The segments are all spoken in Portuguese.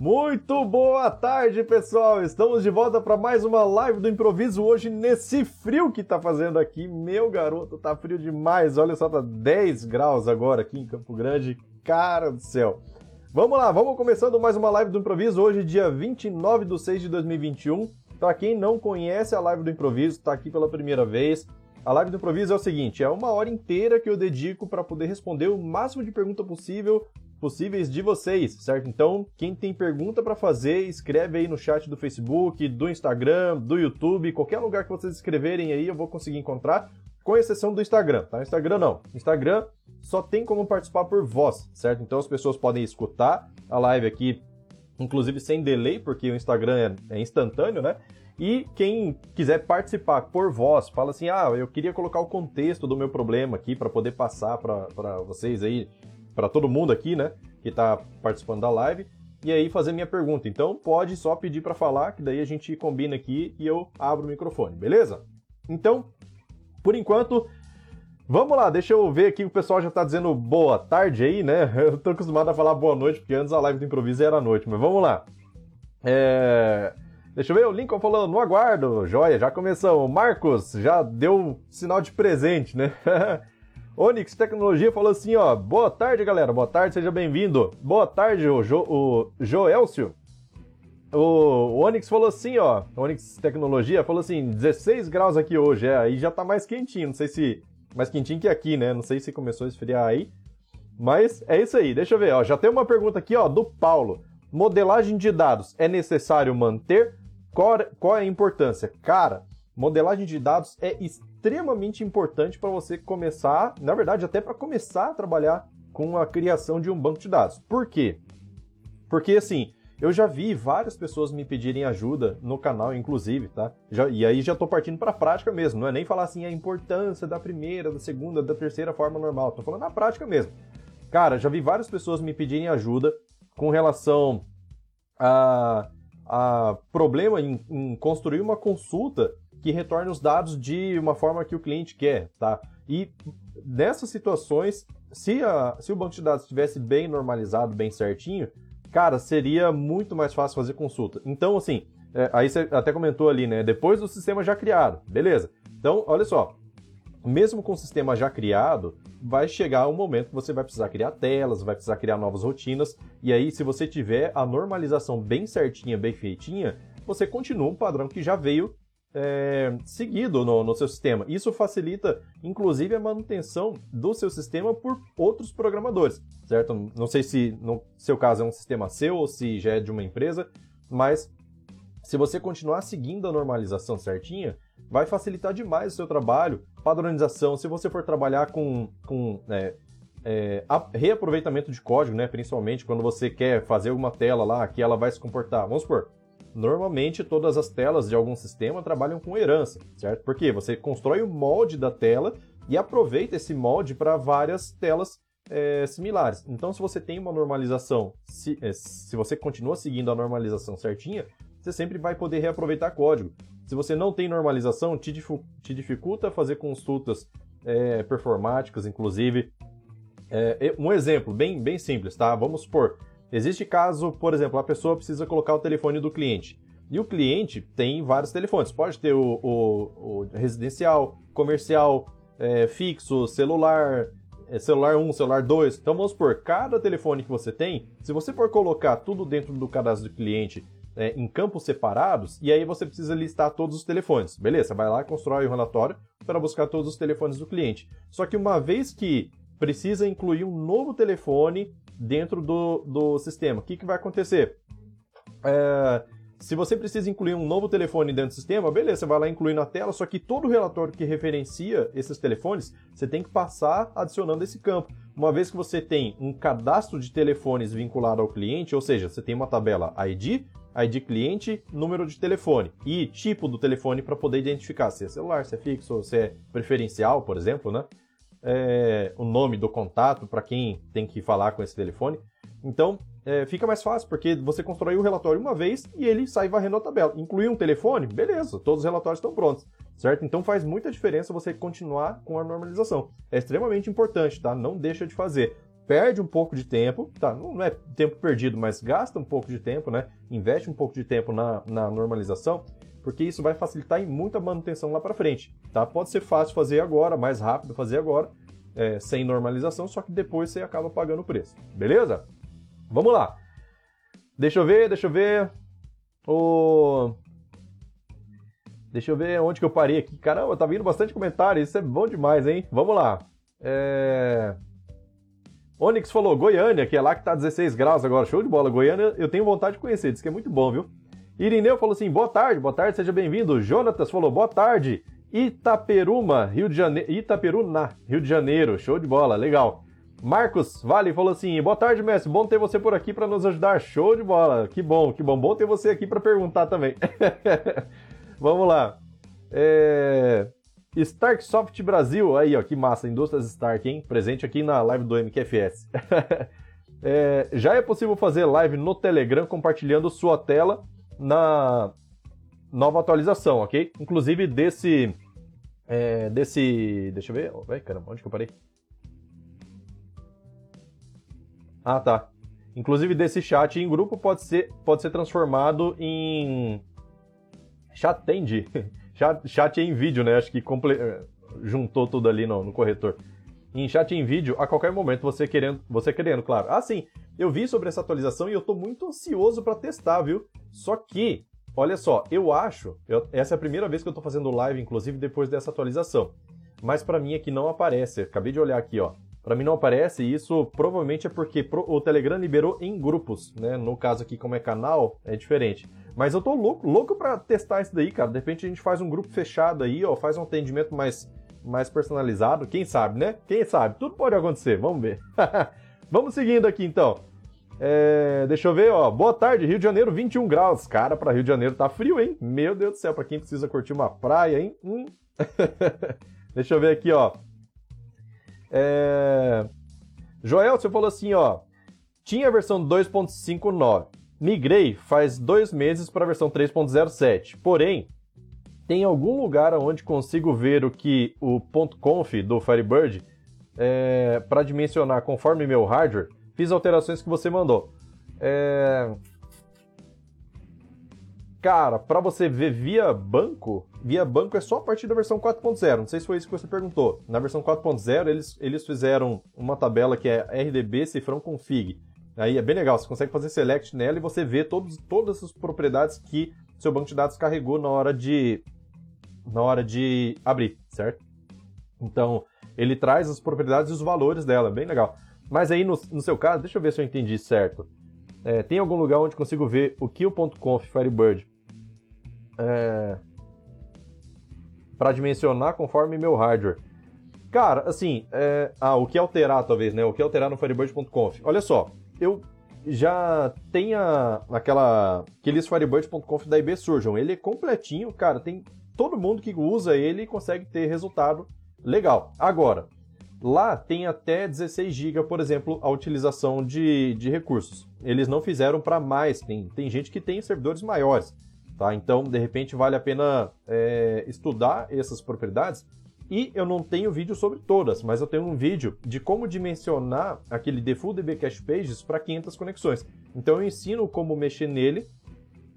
Muito boa tarde, pessoal! Estamos de volta para mais uma live do improviso hoje nesse frio que tá fazendo aqui. Meu garoto, tá frio demais. Olha só, tá 10 graus agora aqui em Campo Grande. Cara do céu. Vamos lá, vamos começando mais uma live do improviso hoje, dia 29 de 6 de 2021. Para quem não conhece a live do improviso, tá aqui pela primeira vez. A live do improviso é o seguinte, é uma hora inteira que eu dedico para poder responder o máximo de pergunta possível possíveis de vocês, certo? Então, quem tem pergunta para fazer, escreve aí no chat do Facebook, do Instagram, do YouTube, qualquer lugar que vocês escreverem aí, eu vou conseguir encontrar, com exceção do Instagram, tá? Instagram não. Instagram só tem como participar por voz, certo? Então as pessoas podem escutar a live aqui, inclusive sem delay, porque o Instagram é, é instantâneo, né? E quem quiser participar por voz, fala assim: ah, eu queria colocar o contexto do meu problema aqui para poder passar para vocês aí para todo mundo aqui, né, que está participando da live, e aí fazer minha pergunta. Então pode só pedir para falar, que daí a gente combina aqui e eu abro o microfone, beleza? Então, por enquanto, vamos lá, deixa eu ver aqui, o pessoal já está dizendo boa tarde aí, né? Eu tô acostumado a falar boa noite, porque antes a live do improviso era noite, mas vamos lá. É... Deixa eu ver, o Lincoln falando, no aguardo, joia, já começamos. Marcos já deu sinal de presente, né? Onix Tecnologia falou assim, ó, boa tarde, galera, boa tarde, seja bem-vindo. Boa tarde, o, jo, o Joelcio. O Onix falou assim, ó, Onix Tecnologia falou assim, 16 graus aqui hoje, é, aí já tá mais quentinho, não sei se, mais quentinho que aqui, né, não sei se começou a esfriar aí, mas é isso aí, deixa eu ver, ó, já tem uma pergunta aqui, ó, do Paulo. Modelagem de dados é necessário manter? Qual, qual é a importância? Cara, modelagem de dados é extremamente importante para você começar, na verdade, até para começar a trabalhar com a criação de um banco de dados. Por quê? Porque assim, eu já vi várias pessoas me pedirem ajuda no canal, inclusive, tá? Já, e aí já tô partindo para a prática mesmo, não é nem falar assim a importância da primeira, da segunda, da terceira forma normal, tô falando na prática mesmo. Cara, já vi várias pessoas me pedirem ajuda com relação a, a problema em, em construir uma consulta que retorne os dados de uma forma que o cliente quer, tá? E nessas situações, se, a, se o banco de dados estivesse bem normalizado, bem certinho, cara, seria muito mais fácil fazer consulta. Então, assim, é, aí você até comentou ali, né? Depois do sistema já criado, beleza. Então, olha só, mesmo com o sistema já criado, vai chegar um momento que você vai precisar criar telas, vai precisar criar novas rotinas, e aí, se você tiver a normalização bem certinha, bem feitinha, você continua um padrão que já veio é, seguido no, no, seu sistema. Isso facilita, inclusive, a manutenção do seu sistema por outros programadores, certo? Não sei se no seu caso é um sistema seu ou se já é de uma empresa, mas se você continuar seguindo a normalização certinha, vai facilitar demais o seu trabalho, padronização. Se você for trabalhar com, com é, é, reaproveitamento de código, né, principalmente quando você quer fazer uma tela lá que ela vai se comportar, vamos supor, Normalmente todas as telas de algum sistema trabalham com herança, certo? Porque você constrói o molde da tela e aproveita esse molde para várias telas é, similares. Então, se você tem uma normalização, se, é, se você continua seguindo a normalização certinha, você sempre vai poder reaproveitar código. Se você não tem normalização, te, te dificulta fazer consultas é, performáticas, inclusive. É, um exemplo bem, bem simples, tá? Vamos supor, Existe caso, por exemplo, a pessoa precisa colocar o telefone do cliente. E o cliente tem vários telefones. Pode ter o, o, o residencial, comercial, é, fixo, celular, é, celular 1, celular 2. Então vamos supor, cada telefone que você tem, se você for colocar tudo dentro do cadastro do cliente é, em campos separados, e aí você precisa listar todos os telefones. Beleza, vai lá, constrói um relatório para buscar todos os telefones do cliente. Só que uma vez que precisa incluir um novo telefone dentro do, do sistema. O que, que vai acontecer? É, se você precisa incluir um novo telefone dentro do sistema, beleza, você vai lá incluir na tela, só que todo relatório que referencia esses telefones, você tem que passar adicionando esse campo. Uma vez que você tem um cadastro de telefones vinculado ao cliente, ou seja, você tem uma tabela ID, ID cliente, número de telefone e tipo do telefone para poder identificar se é celular, se é fixo, se é preferencial, por exemplo, né? É, o nome do contato para quem tem que falar com esse telefone. Então, é, fica mais fácil, porque você constrói o relatório uma vez e ele sai varrendo a tabela. Incluir um telefone? Beleza, todos os relatórios estão prontos, certo? Então faz muita diferença você continuar com a normalização. É extremamente importante, tá? Não deixa de fazer. perde um pouco de tempo, tá? Não é tempo perdido, mas gasta um pouco de tempo, né? Investe um pouco de tempo na, na normalização, porque isso vai facilitar em muita manutenção lá para frente, tá? Pode ser fácil fazer agora, mais rápido fazer agora, é, sem normalização, só que depois você acaba pagando o preço, beleza? Vamos lá. Deixa eu ver, deixa eu ver. O... Deixa eu ver onde que eu parei aqui. Caramba, tá vindo bastante comentário, isso é bom demais, hein? Vamos lá. É... Onyx falou, Goiânia, que é lá que tá 16 graus agora. Show de bola. Goiânia, eu tenho vontade de conhecer, diz que é muito bom, viu? Irineu falou assim, boa tarde, boa tarde, seja bem-vindo. Jonatas falou, boa tarde. Itaperuma, Rio de Janeiro. Itaperuna, Rio de Janeiro. Show de bola, legal. Marcos Vale falou assim: boa tarde, mestre. Bom ter você por aqui para nos ajudar. Show de bola. Que bom, que bom. Bom ter você aqui para perguntar também. Vamos lá. É... Starksoft Brasil, aí ó, que massa, Indústrias Stark, hein? Presente aqui na live do MQFS. é, já é possível fazer live no Telegram compartilhando sua tela na nova atualização, ok? Inclusive desse. É, desse. Deixa eu ver. Ai, caramba, onde que eu parei? Ah, tá. Inclusive desse chat em grupo pode ser, pode ser transformado em. Chat tende. Chat, chat em vídeo, né? Acho que comple... juntou tudo ali no, no corretor. Em chat em vídeo, a qualquer momento, você querendo, você querendo, claro. Ah, sim, eu vi sobre essa atualização e eu tô muito ansioso para testar, viu? Só que, olha só, eu acho, eu, essa é a primeira vez que eu tô fazendo live, inclusive depois dessa atualização. Mas para mim aqui não aparece. Acabei de olhar aqui, ó. Para mim não aparece e isso provavelmente é porque o Telegram liberou em grupos, né? No caso aqui, como é canal, é diferente. Mas eu tô louco, louco para testar isso daí, cara. De repente a gente faz um grupo fechado aí, ó, faz um atendimento mais, mais personalizado. Quem sabe, né? Quem sabe? Tudo pode acontecer, vamos ver. vamos seguindo aqui então. É, deixa eu ver, ó. Boa tarde, Rio de Janeiro, 21 graus. Cara, para Rio de Janeiro tá frio, hein? Meu Deus do céu, para quem precisa curtir uma praia, hein? Hum. deixa eu ver aqui, ó. É... Joel, você falou assim, ó. Tinha a versão 2.59. Migrei faz dois meses para a versão 3.07. Porém, tem algum lugar onde consigo ver o que o .conf do Firebird é, para dimensionar conforme meu hardware. Fiz alterações que você mandou. É... Cara, para você ver via banco, via banco é só a partir da versão 4.0. Não sei se foi isso que você perguntou. Na versão 4.0, eles, eles fizeram uma tabela que é RDB cifrão config. Aí é bem legal, você consegue fazer select nela e você vê todos, todas as propriedades que seu banco de dados carregou na hora de na hora de abrir, certo? Então, ele traz as propriedades e os valores dela, bem legal. Mas aí, no, no seu caso, deixa eu ver se eu entendi certo. É, tem algum lugar onde consigo ver o que o .conf Firebird é, para dimensionar conforme meu hardware. Cara, assim, é, ah, o que alterar talvez, né? O que alterar no Firebird.conf. Olha só, eu já tenho aquela aqueles Firebird.conf da IB Surgeon. Ele é completinho, cara. Tem todo mundo que usa ele consegue ter resultado legal. Agora, lá tem até 16 GB, por exemplo, a utilização de, de recursos. Eles não fizeram para mais. Tem, tem gente que tem servidores maiores. Tá? Então, de repente, vale a pena é, estudar essas propriedades. E eu não tenho vídeo sobre todas, mas eu tenho um vídeo de como dimensionar aquele Default DB Cache Pages para 500 conexões. Então, eu ensino como mexer nele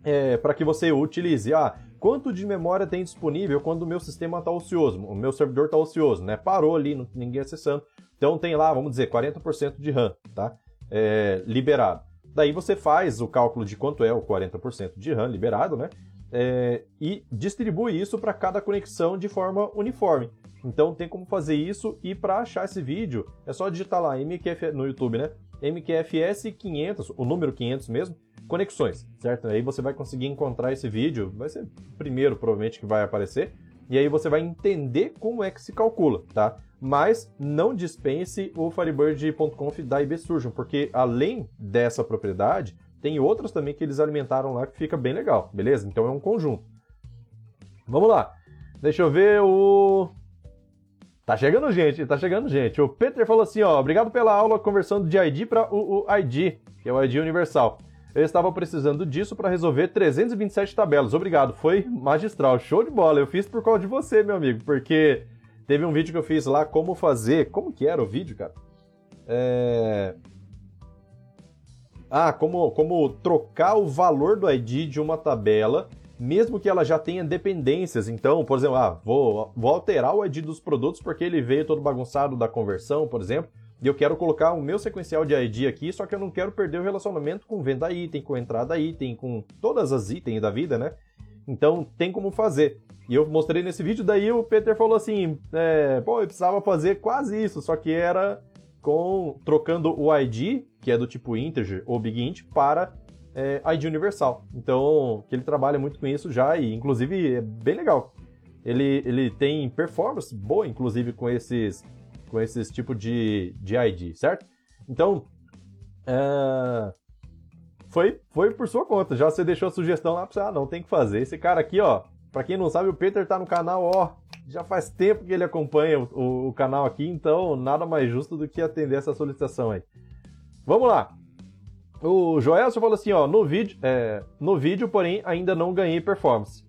é, para que você utilize. Ah, quanto de memória tem disponível quando o meu sistema está ocioso, o meu servidor está ocioso, né? Parou ali, não, ninguém acessando. Então tem lá, vamos dizer, 40% de RAM, tá? É, liberado. Daí você faz o cálculo de quanto é o 40% de RAM liberado, né? É, e distribui isso para cada conexão de forma uniforme. Então tem como fazer isso e para achar esse vídeo é só digitar lá MQF no YouTube, né? MQFS 500, o número 500 mesmo, conexões, certo? Aí você vai conseguir encontrar esse vídeo, vai ser o primeiro provavelmente que vai aparecer, e aí você vai entender como é que se calcula, tá? mas não dispense o Firebird.conf da IB Surgeon, porque além dessa propriedade, tem outras também que eles alimentaram lá que fica bem legal, beleza? Então é um conjunto. Vamos lá. Deixa eu ver o. Tá chegando gente, tá chegando gente. O Peter falou assim, ó, obrigado pela aula conversando de ID para o, o ID, que é o ID universal. Eu estava precisando disso para resolver 327 tabelas. Obrigado, foi magistral, show de bola. Eu fiz por causa de você, meu amigo, porque Teve um vídeo que eu fiz lá como fazer. Como que era o vídeo, cara? É... Ah, como, como trocar o valor do ID de uma tabela, mesmo que ela já tenha dependências. Então, por exemplo, ah, vou, vou alterar o ID dos produtos porque ele veio todo bagunçado da conversão, por exemplo, e eu quero colocar o meu sequencial de ID aqui, só que eu não quero perder o relacionamento com venda item, com entrada item, com todas as itens da vida, né? Então, tem como fazer. E eu mostrei nesse vídeo, daí o Peter falou assim, é, pô, eu precisava fazer quase isso, só que era com trocando o ID, que é do tipo integer ou big int, para é, ID universal. Então, que ele trabalha muito com isso já e, inclusive, é bem legal. Ele, ele tem performance boa, inclusive, com esses, com esses tipo de, de ID, certo? Então, é, foi, foi por sua conta. Já você deixou a sugestão lá para você, ah, não, tem que fazer. Esse cara aqui, ó, para quem não sabe, o Peter tá no canal, ó, já faz tempo que ele acompanha o, o, canal aqui, então nada mais justo do que atender essa solicitação aí. Vamos lá. O Joel falou assim, ó, no vídeo, é, no vídeo, porém, ainda não ganhei performance.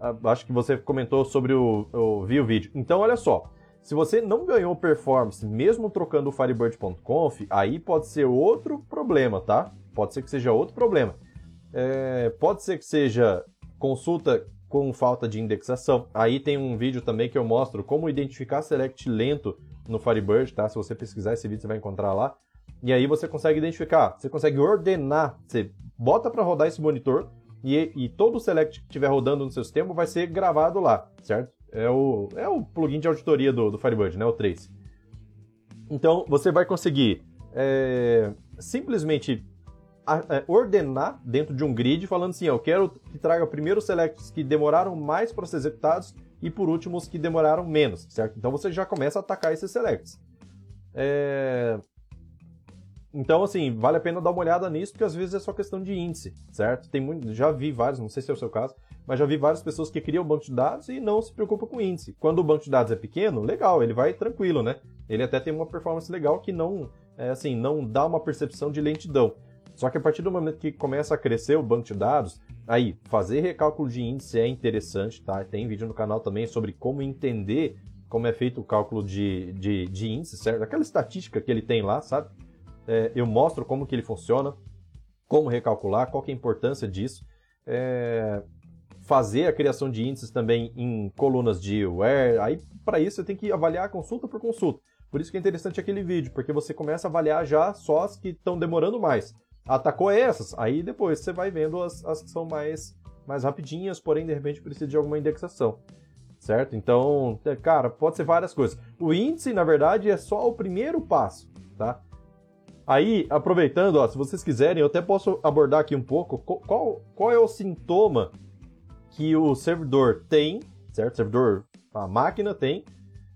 Ah, acho que você comentou sobre o, o o vídeo. Então, olha só. Se você não ganhou performance, mesmo trocando o Firebird.conf, aí pode ser outro problema, tá? Pode ser que seja outro problema. É, pode ser que seja consulta com falta de indexação. Aí tem um vídeo também que eu mostro como identificar select lento no Firebird, tá? Se você pesquisar esse vídeo, você vai encontrar lá. E aí você consegue identificar, você consegue ordenar, você bota para rodar esse monitor e, e todo o select que estiver rodando no seu sistema vai ser gravado lá, certo? É o, é o plugin de auditoria do, do Firebird, né? O 3. Então você vai conseguir é, simplesmente é, ordenar dentro de um grid, falando assim: eu quero que traga primeiro os selects que demoraram mais para ser executados e por último os que demoraram menos, certo? Então você já começa a atacar esses selects. É... Então, assim, vale a pena dar uma olhada nisso, porque às vezes é só questão de índice, certo? Tem muito, já vi vários, não sei se é o seu caso, mas já vi várias pessoas que criam banco de dados e não se preocupam com índice. Quando o banco de dados é pequeno, legal, ele vai tranquilo, né? Ele até tem uma performance legal que não, é, assim, não dá uma percepção de lentidão. Só que a partir do momento que começa a crescer o banco de dados, aí fazer recálculo de índice é interessante, tá? Tem vídeo no canal também sobre como entender como é feito o cálculo de, de, de índice, certo? Aquela estatística que ele tem lá, sabe? É, eu mostro como que ele funciona, como recalcular, qual que é a importância disso. É, fazer a criação de índices também em colunas de where. Aí, para isso, você tem que avaliar consulta por consulta. Por isso que é interessante aquele vídeo, porque você começa a avaliar já só as que estão demorando mais atacou essas, aí depois você vai vendo as, as que são mais, mais rapidinhas, porém de repente precisa de alguma indexação. Certo? Então, é, cara, pode ser várias coisas. O índice, na verdade, é só o primeiro passo, tá? Aí, aproveitando, ó, se vocês quiserem, eu até posso abordar aqui um pouco qual, qual é o sintoma que o servidor tem, certo? Servidor, a máquina tem,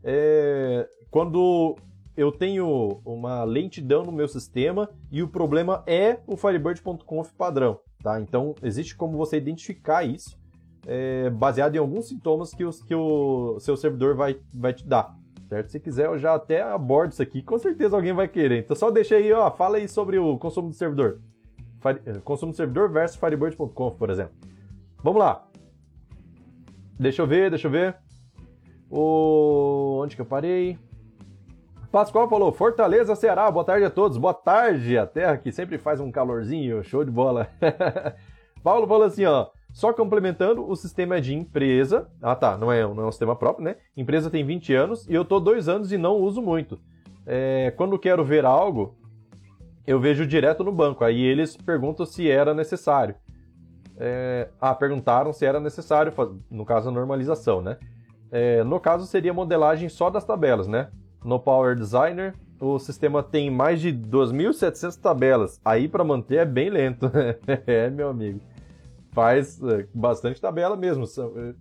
é, quando eu tenho uma lentidão no meu sistema e o problema é o Firebird.conf padrão, tá? Então, existe como você identificar isso é, baseado em alguns sintomas que, os, que o seu servidor vai, vai te dar, certo? Se quiser, eu já até abordo isso aqui, com certeza alguém vai querer. Então, só deixa aí, ó, fala aí sobre o consumo do servidor. Fire, consumo do servidor versus Firebird.conf, por exemplo. Vamos lá. Deixa eu ver, deixa eu ver. O... Onde que eu parei? Pascoal falou, Fortaleza, Ceará, boa tarde a todos. Boa tarde, a terra que sempre faz um calorzinho, show de bola. Paulo falou assim, ó, só complementando, o sistema é de empresa. Ah, tá, não é, não é um sistema próprio, né? Empresa tem 20 anos e eu tô dois anos e não uso muito. É, quando quero ver algo, eu vejo direto no banco. Aí eles perguntam se era necessário. É, ah, perguntaram se era necessário, no caso a normalização, né? É, no caso seria modelagem só das tabelas, né? no Power Designer, o sistema tem mais de 2.700 tabelas. Aí para manter é bem lento. é, meu amigo. Faz é, bastante tabela mesmo. É,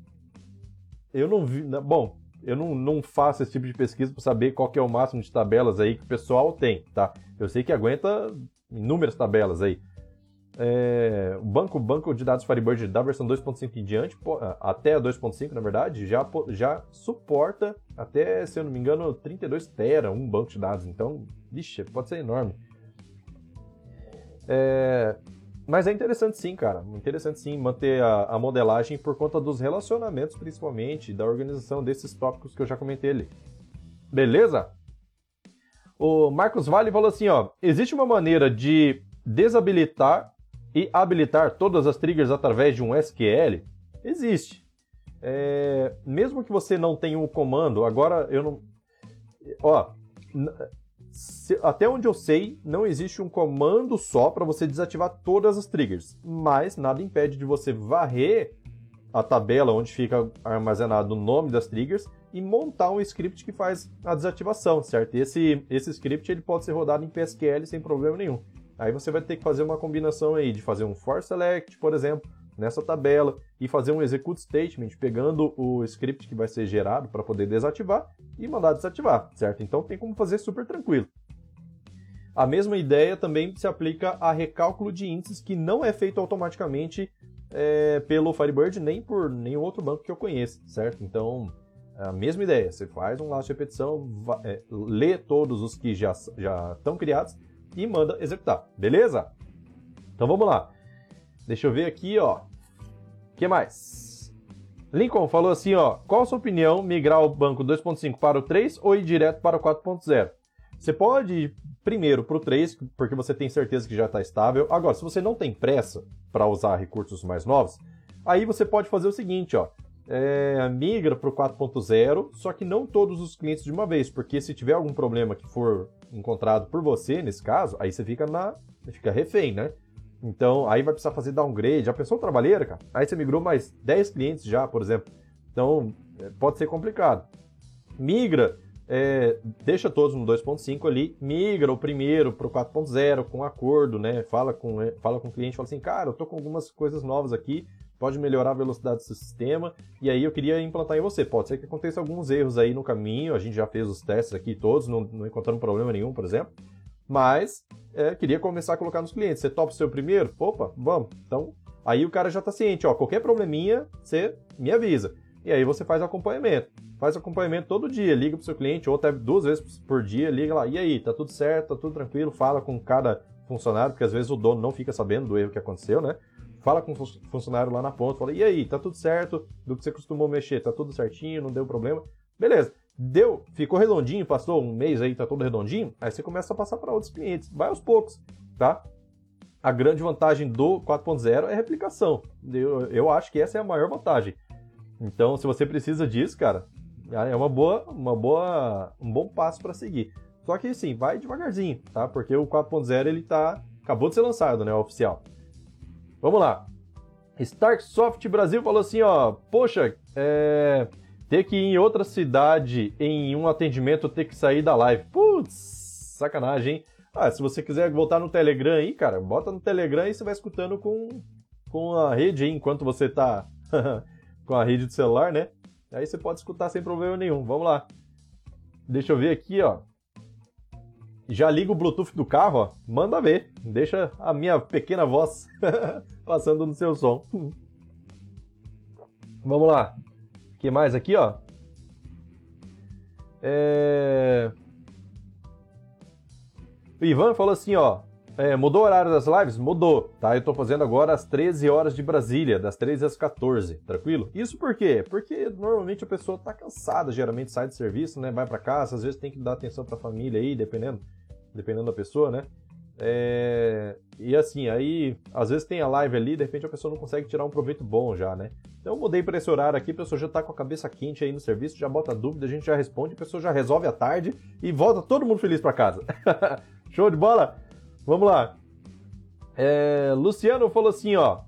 eu não vi. Bom, eu não, não faço esse tipo de pesquisa para saber qual é o máximo de tabelas aí que o pessoal tem, tá? Eu sei que aguenta inúmeras tabelas aí. É, o banco, banco de dados Firebird da versão 2.5 em diante, até a 2.5 na verdade, já, já suporta até, se eu não me engano, 32 tera um banco de dados. Então, vixe, pode ser enorme. É, mas é interessante sim, cara. Interessante sim manter a, a, modelagem por conta dos relacionamentos, principalmente, da organização desses tópicos que eu já comentei ali. Beleza? O Marcos Vale falou assim, ó, existe uma maneira de desabilitar e habilitar todas as triggers através de um SQL? Existe. É, mesmo que você não tenha um comando, agora eu não. Ó, se, até onde eu sei, não existe um comando só para você desativar todas as triggers, mas nada impede de você varrer a tabela onde fica armazenado o nome das triggers e montar um script que faz a desativação, certo? Esse, esse script ele pode ser rodado em PSQL sem problema nenhum. Aí você vai ter que fazer uma combinação aí de fazer um for select, por exemplo, nessa tabela e fazer um execute statement pegando o script que vai ser gerado para poder desativar e mandar desativar, certo? Então tem como fazer super tranquilo. A mesma ideia também se aplica a recálculo de índices que não é feito automaticamente é, pelo Firebird nem por nenhum outro banco que eu conheça, certo? Então a mesma ideia, você faz um laço de repetição, é, lê todos os que já, já estão criados e manda executar, beleza? Então vamos lá. Deixa eu ver aqui, ó. O que mais? Lincoln falou assim, ó. Qual a sua opinião, migrar o banco 2.5 para o 3 ou ir direto para o 4.0? Você pode ir primeiro para o 3, porque você tem certeza que já está estável. Agora, se você não tem pressa para usar recursos mais novos, aí você pode fazer o seguinte, ó é, migra para o 4.0, só que não todos os clientes de uma vez, porque se tiver algum problema que for encontrado por você, nesse caso, aí você fica na fica refém, né? Então, aí vai precisar fazer downgrade. Já pensou trabalheira, cara? Aí você migrou mais 10 clientes já, por exemplo. Então, é, pode ser complicado. Migra, é, deixa todos no 2.5 ali, migra o primeiro para o 4.0 com acordo, né? Fala com, é, fala com o cliente, fala assim, cara, eu tô com algumas coisas novas aqui, pode melhorar a velocidade do sistema, e aí eu queria implantar em você. Pode ser que aconteça alguns erros aí no caminho, a gente já fez os testes aqui todos, não, não encontrando problema nenhum, por exemplo, mas é, queria começar a colocar nos clientes. Você topa o seu primeiro? Opa, vamos. Então, aí o cara já está ciente, ó, qualquer probleminha, você me avisa. E aí você faz acompanhamento. Faz acompanhamento todo dia, liga pro seu cliente, ou até duas vezes por dia, liga lá, e aí, tá tudo certo, tá tudo tranquilo, fala com cada funcionário, porque às vezes o dono não fica sabendo do erro que aconteceu, né? Fala com o funcionário lá na ponta, fala, e aí, tá tudo certo do que você costumou mexer, tá tudo certinho, não deu problema. Beleza, deu, ficou redondinho, passou um mês aí, tá tudo redondinho, aí você começa a passar para outros clientes, vai aos poucos, tá? A grande vantagem do 4.0 é replicação. Eu, eu acho que essa é a maior vantagem. Então, se você precisa disso, cara, é uma boa, uma boa, um bom passo para seguir. Só que sim, vai devagarzinho, tá? Porque o 4.0 ele tá acabou de ser lançado, né, oficial. Vamos lá. Starksoft Brasil falou assim, ó, poxa, é, ter que ir em outra cidade em um atendimento ter que sair da live. Putz, sacanagem, hein? Ah, se você quiser voltar no Telegram aí, cara, bota no Telegram e você vai escutando com, com a rede aí, enquanto você tá com a rede do celular, né? Aí você pode escutar sem problema nenhum. Vamos lá. Deixa eu ver aqui, ó já liga o Bluetooth do carro, ó, manda ver. Deixa a minha pequena voz passando no seu som. Vamos lá. O que mais aqui, ó? É... O Ivan falou assim, ó. É, mudou o horário das lives? Mudou, tá? Eu tô fazendo agora às 13 horas de Brasília, das 13 às 14, tranquilo? Isso por quê? Porque normalmente a pessoa tá cansada, geralmente sai do serviço, né? Vai para casa, às vezes tem que dar atenção pra família aí, dependendo, dependendo da pessoa, né? É... E assim, aí às vezes tem a live ali, de repente a pessoa não consegue tirar um proveito bom já, né? Então eu mudei para esse horário aqui, a pessoa já tá com a cabeça quente aí no serviço, já bota dúvida, a gente já responde, a pessoa já resolve à tarde e volta todo mundo feliz para casa. Show de bola? Vamos lá. É, Luciano falou assim, ó.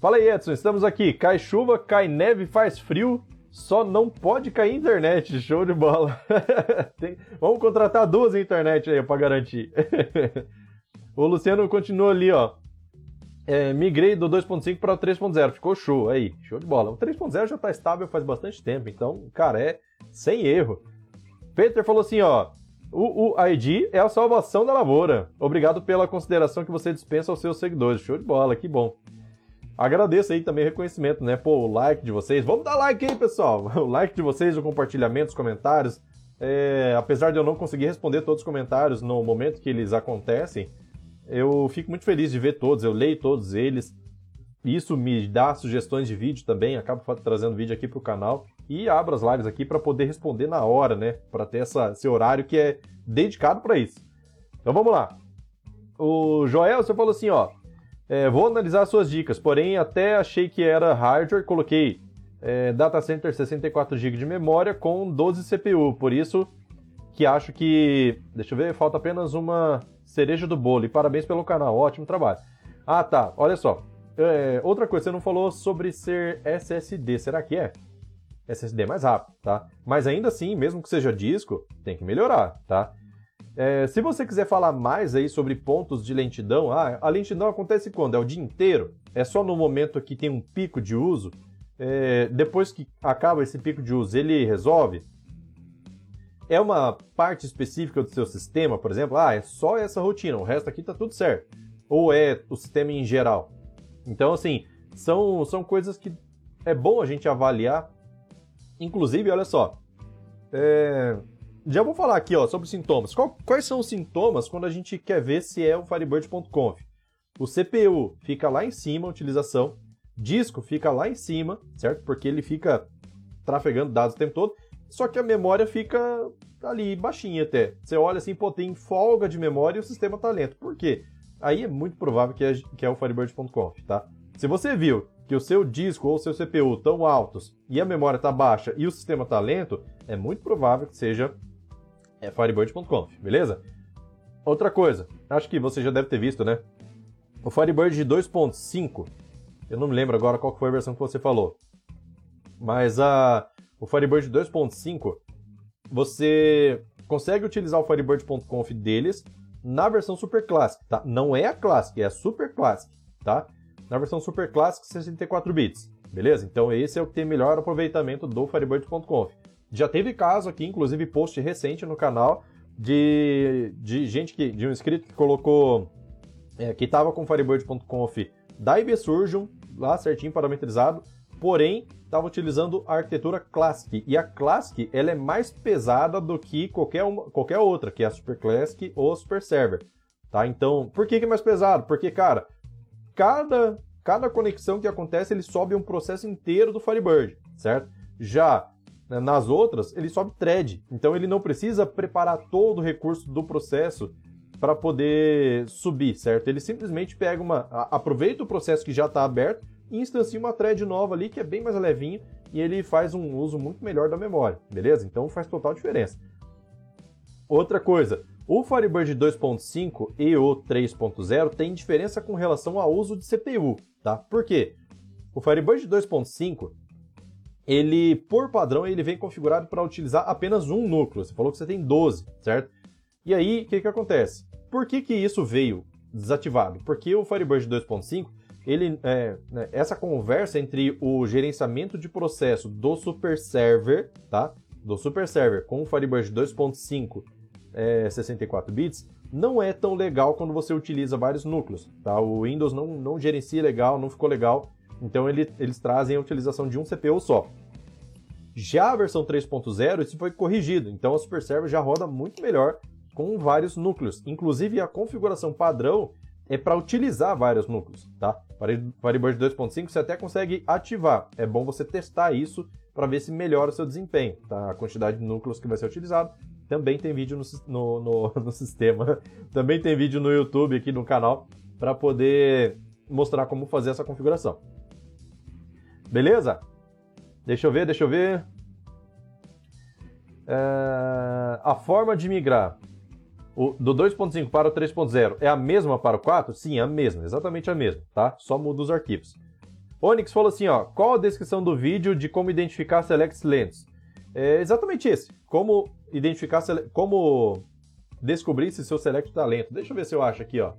Fala aí, Edson, estamos aqui. Cai chuva, cai neve, faz frio, só não pode cair internet. Show de bola. Tem... Vamos contratar duas internet aí para garantir. o Luciano continua ali, ó. É, migrei do 2.5 para o 3.0. Ficou show aí. Show de bola. O 3.0 já está estável faz bastante tempo. Então, cara, é sem erro. Peter falou assim, ó. O UID é a salvação da lavoura. Obrigado pela consideração que você dispensa aos seus seguidores. Show de bola, que bom. Agradeço aí também o reconhecimento, né? Pô, o like de vocês. Vamos dar like aí, pessoal. O like de vocês, o compartilhamento, os comentários. É, apesar de eu não conseguir responder todos os comentários no momento que eles acontecem, eu fico muito feliz de ver todos, eu leio todos eles. Isso me dá sugestões de vídeo também, acabo trazendo vídeo aqui para o canal e abro as lives aqui para poder responder na hora, né? Para ter essa, esse horário que é dedicado para isso. Então vamos lá. O Joel, você falou assim, ó, é, vou analisar suas dicas, porém até achei que era hardware, coloquei é, data center 64 GB de memória com 12 CPU, por isso que acho que, deixa eu ver, falta apenas uma cereja do bolo. E parabéns pelo canal, ótimo trabalho. Ah, tá, olha só. É, outra coisa, você não falou sobre ser SSD, será que é? SSD é mais rápido, tá? Mas ainda assim, mesmo que seja disco, tem que melhorar, tá? É, se você quiser falar mais aí sobre pontos de lentidão, ah, a lentidão acontece quando? É o dia inteiro? É só no momento que tem um pico de uso? É, depois que acaba esse pico de uso, ele resolve? É uma parte específica do seu sistema, por exemplo? Ah, é só essa rotina, o resto aqui tá tudo certo. Ou é o sistema em geral? Então, assim, são, são coisas que é bom a gente avaliar. Inclusive, olha só, é, já vou falar aqui ó, sobre sintomas. Qual, quais são os sintomas quando a gente quer ver se é o Firebird.conf? O CPU fica lá em cima, a utilização. Disco fica lá em cima, certo? Porque ele fica trafegando dados o tempo todo. Só que a memória fica ali baixinha até. Você olha assim, pô, tem folga de memória e o sistema tá lento. Por quê? Aí é muito provável que é, que é o Firebird.conf, tá? Se você viu que o seu disco ou o seu CPU estão altos e a memória está baixa e o sistema está lento, é muito provável que seja é firebird.conf, beleza? Outra coisa, acho que você já deve ter visto, né? O Firebird de 2.5, eu não me lembro agora qual foi a versão que você falou, mas a, o Firebird 2.5, você consegue utilizar o Firebird.conf deles na versão Super Classic, tá? Não é a Classic, é a Super Classic, tá? Na versão Super Classic 64 bits, beleza? Então esse é o que tem melhor aproveitamento do Firebird.conf. Já teve caso aqui, inclusive post recente no canal, de, de gente que. de um inscrito que colocou. É, que estava com Firebird.conf da IB Surgeon, lá certinho parametrizado, porém estava utilizando a arquitetura Classic. E a Classic ela é mais pesada do que qualquer, uma, qualquer outra, que é a Super Classic ou Super Server. Tá? Então, por que, que é mais pesado? Porque, cara, cada, cada conexão que acontece ele sobe um processo inteiro do Firebird, certo? Já né, nas outras, ele sobe thread. Então ele não precisa preparar todo o recurso do processo para poder subir, certo? Ele simplesmente pega uma. aproveita o processo que já está aberto instancia uma thread nova ali que é bem mais levinho e ele faz um uso muito melhor da memória, beleza? Então faz total diferença. Outra coisa, o Firebird 2.5 e o 3.0 tem diferença com relação ao uso de CPU, tá? Por quê? O Firebird 2.5 ele, por padrão, ele vem configurado para utilizar apenas um núcleo. Você falou que você tem 12, certo? E aí, o que, que acontece? Por que, que isso veio desativado? Porque o Firebird 2.5, ele, é, né, essa conversa entre o gerenciamento de processo do super server, tá? Do super server com o Firebird 2.5 é, 64 bits, não é tão legal quando você utiliza vários núcleos, tá? O Windows não, não gerencia legal, não ficou legal então ele, eles trazem a utilização de um CPU só. Já a versão 3.0, isso foi corrigido, então a Super Server já roda muito melhor com vários núcleos. Inclusive a configuração padrão é para utilizar vários núcleos, tá? Firebird 2.5 você até consegue ativar. É bom você testar isso para ver se melhora o seu desempenho, tá? A quantidade de núcleos que vai ser utilizado. Também tem vídeo no, no, no, no sistema, também tem vídeo no YouTube aqui no canal para poder mostrar como fazer essa configuração. Beleza? Deixa eu ver, deixa eu ver. É... A forma de migrar o, do 2.5 para o 3.0 é a mesma para o 4? Sim, é a mesma, exatamente a mesma, tá? Só muda os arquivos. Onyx falou assim, ó, qual a descrição do vídeo de como identificar selects lentos? É exatamente esse, como identificar, como descobrir se seu select está lento. Deixa eu ver se eu acho aqui, ó.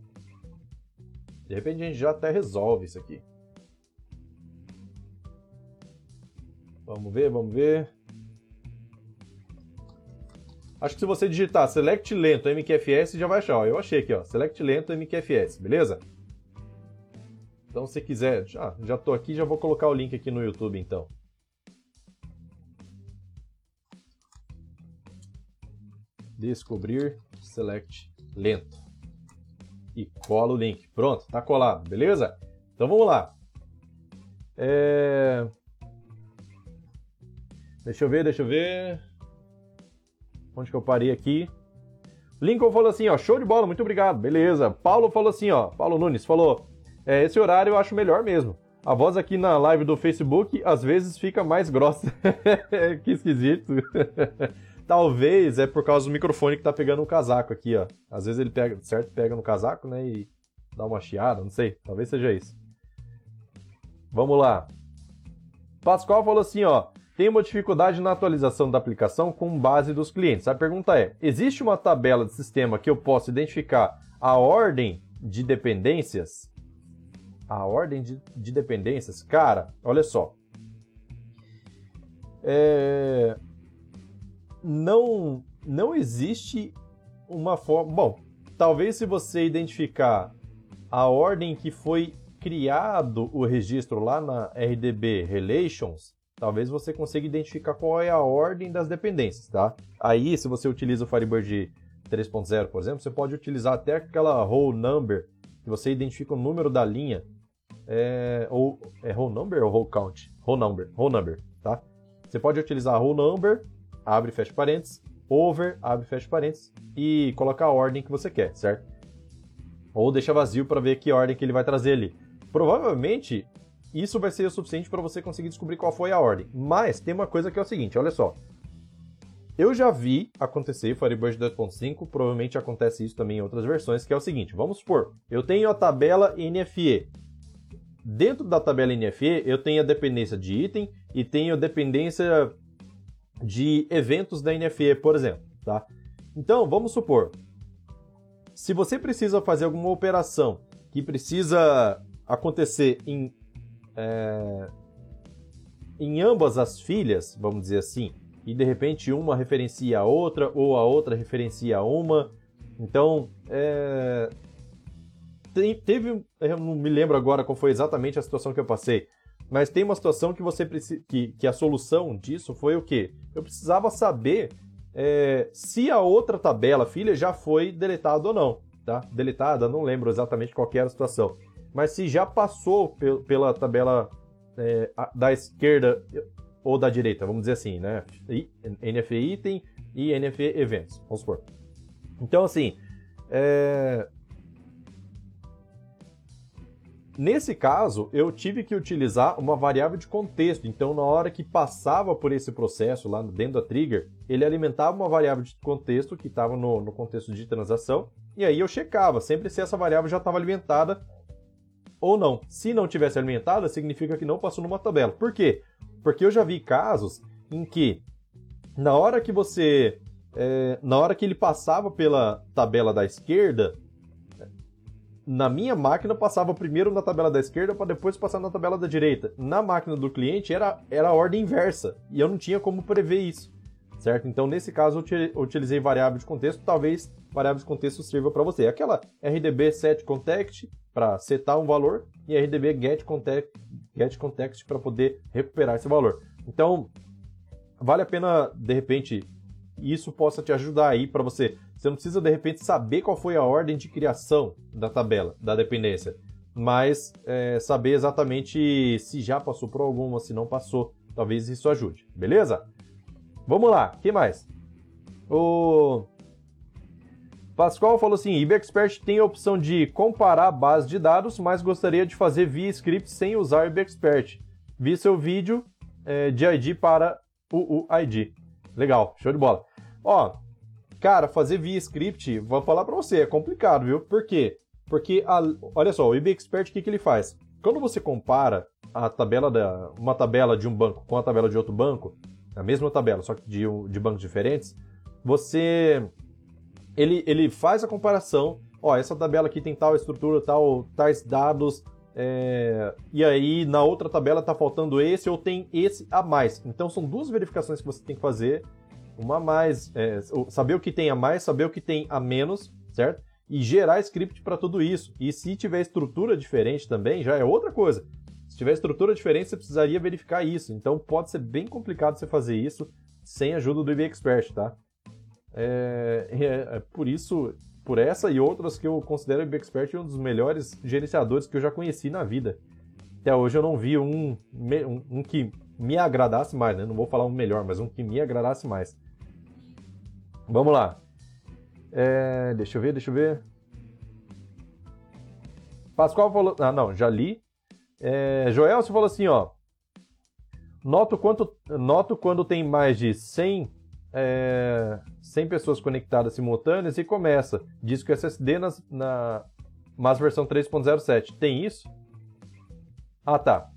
De repente a gente já até resolve isso aqui. Vamos ver, vamos ver. Acho que se você digitar Select Lento MQFS, já vai achar. Ó, eu achei aqui, ó. Select Lento MQFS, beleza? Então, se quiser... Já, já tô aqui, já vou colocar o link aqui no YouTube, então. Descobrir Select Lento. E cola o link. Pronto, tá colado, beleza? Então, vamos lá. É... Deixa eu ver, deixa eu ver. Onde que eu parei aqui? Lincoln falou assim, ó, show de bola, muito obrigado, beleza. Paulo falou assim, ó, Paulo Nunes falou, é, esse horário eu acho melhor mesmo. A voz aqui na live do Facebook às vezes fica mais grossa. que esquisito. Talvez é por causa do microfone que tá pegando o casaco aqui, ó. Às vezes ele pega, certo? Pega no casaco, né? E dá uma chiada, não sei. Talvez seja isso. Vamos lá. Pascoal falou assim, ó. Tem uma dificuldade na atualização da aplicação com base dos clientes. A pergunta é: existe uma tabela de sistema que eu possa identificar a ordem de dependências? A ordem de, de dependências? Cara, olha só. É, não, não existe uma forma. Bom, talvez se você identificar a ordem que foi criado o registro lá na RDB Relations, talvez você consiga identificar qual é a ordem das dependências, tá? Aí, se você utiliza o Firebird 3.0, por exemplo, você pode utilizar até aquela whole number, que você identifica o número da linha, é, ou é whole number ou whole count? Whole number, whole number, tá? Você pode utilizar whole number abre e fecha parênteses, over, abre e fecha parênteses, e colocar a ordem que você quer, certo? Ou deixa vazio para ver que ordem que ele vai trazer ali. Provavelmente, isso vai ser o suficiente para você conseguir descobrir qual foi a ordem. Mas tem uma coisa que é o seguinte, olha só. Eu já vi acontecer Firebird 2.5, provavelmente acontece isso também em outras versões, que é o seguinte, vamos supor, eu tenho a tabela NFE. Dentro da tabela NFE, eu tenho a dependência de item e tenho a dependência de eventos da NFE, por exemplo, tá? Então, vamos supor, se você precisa fazer alguma operação que precisa acontecer em, é, em ambas as filhas, vamos dizer assim, e de repente uma referencia a outra ou a outra referencia a uma, então é, tem, teve, eu não me lembro agora qual foi exatamente a situação que eu passei, mas tem uma situação que você. Que, que a solução disso foi o quê? Eu precisava saber é, se a outra tabela, filha, já foi deletada ou não. Tá? Deletada, não lembro exatamente qual era a situação. Mas se já passou pela tabela é, da esquerda ou da direita, vamos dizer assim, né? NFE item e NFE eventos, vamos supor. Então, assim, é, Nesse caso, eu tive que utilizar uma variável de contexto. Então, na hora que passava por esse processo lá dentro da trigger, ele alimentava uma variável de contexto que estava no, no, contexto de transação. E aí eu checava sempre se essa variável já estava alimentada ou não. Se não tivesse alimentada, significa que não passou numa tabela. Por quê? Porque eu já vi casos em que, na hora que você. É, na hora que ele passava pela tabela da esquerda, na minha máquina passava primeiro na tabela da esquerda para depois passar na tabela da direita. Na máquina do cliente era, era a ordem inversa e eu não tinha como prever isso, certo? Então nesse caso eu utilizei variável de contexto, talvez variável de contexto sirva para você. Aquela RDB set context para setar um valor e RDB get context, get context para poder recuperar esse valor. Então vale a pena de repente isso possa te ajudar aí para você você não precisa, de repente, saber qual foi a ordem de criação da tabela, da dependência, mas é, saber exatamente se já passou por alguma, se não passou. Talvez isso ajude, beleza? Vamos lá, que mais? O Pascoal falou assim: IBExpert tem a opção de comparar base de dados, mas gostaria de fazer via script sem usar IBExpert. Vi seu vídeo é, de ID para o UID. Legal, show de bola. Ó, Cara, fazer via script, vou falar para você, é complicado, viu? Por quê? Porque, a, olha só, o IB Expert, o que, que ele faz? Quando você compara a tabela da, uma tabela de um banco com a tabela de outro banco, a mesma tabela, só que de, de bancos diferentes, você ele, ele faz a comparação. Ó, essa tabela aqui tem tal estrutura, tal, tais dados, é, e aí na outra tabela tá faltando esse ou tem esse a mais. Então são duas verificações que você tem que fazer uma a mais, é, saber o que tem a mais, saber o que tem a menos, certo? E gerar script para tudo isso. E se tiver estrutura diferente também, já é outra coisa. Se tiver estrutura diferente, você precisaria verificar isso. Então pode ser bem complicado você fazer isso sem a ajuda do IB Expert, tá? É, é, é por isso, por essa e outras que eu considero o Expert um dos melhores gerenciadores que eu já conheci na vida. Até hoje eu não vi um, um, um que me agradasse mais, né? Não vou falar um melhor, mas um que me agradasse mais. Vamos lá. É, deixa eu ver, deixa eu ver. Pascoal falou. Ah, não, já li. É, Joelcio falou assim, ó. Noto, quanto, noto quando tem mais de 100, é, 100 pessoas conectadas simultâneas e começa. Diz que o SSD nas, na mas versão 3.07. Tem isso? Ah, tá.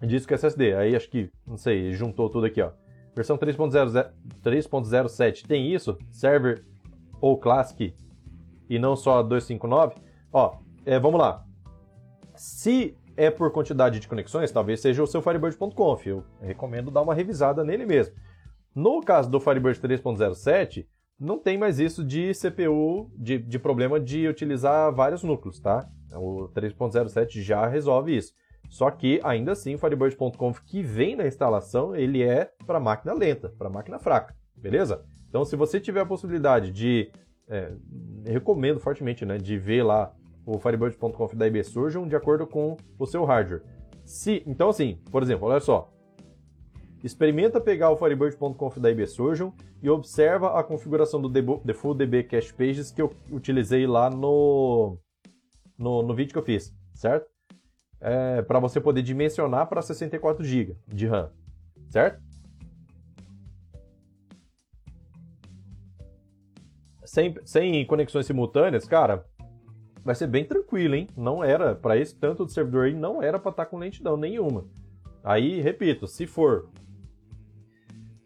Que SSD. Aí acho que, não sei, juntou tudo aqui, ó. Versão 3.07 tem isso? Server ou Classic e não só 259? Ó, é, vamos lá. Se é por quantidade de conexões, talvez seja o seu Firebird.conf. Eu recomendo dar uma revisada nele mesmo. No caso do Firebird 3.07, não tem mais isso de CPU, de, de problema de utilizar vários núcleos, tá? O 3.07 já resolve isso. Só que, ainda assim, o Firebird.conf que vem na instalação, ele é para máquina lenta, para máquina fraca, beleza? Então, se você tiver a possibilidade de, é, recomendo fortemente, né, de ver lá o Firebird.conf da IB Surgeon de acordo com o seu hardware. Se, então, assim, por exemplo, olha só, experimenta pegar o Firebird.conf da IB Surgeon e observa a configuração do DB Cache Pages que eu utilizei lá no, no, no vídeo que eu fiz, certo? É, para você poder dimensionar para 64 GB de RAM, certo? Sem, sem conexões simultâneas, cara, vai ser bem tranquilo, hein? Não era, para esse tanto de servidor aí, não era para estar tá com lentidão nenhuma. Aí, repito, se for.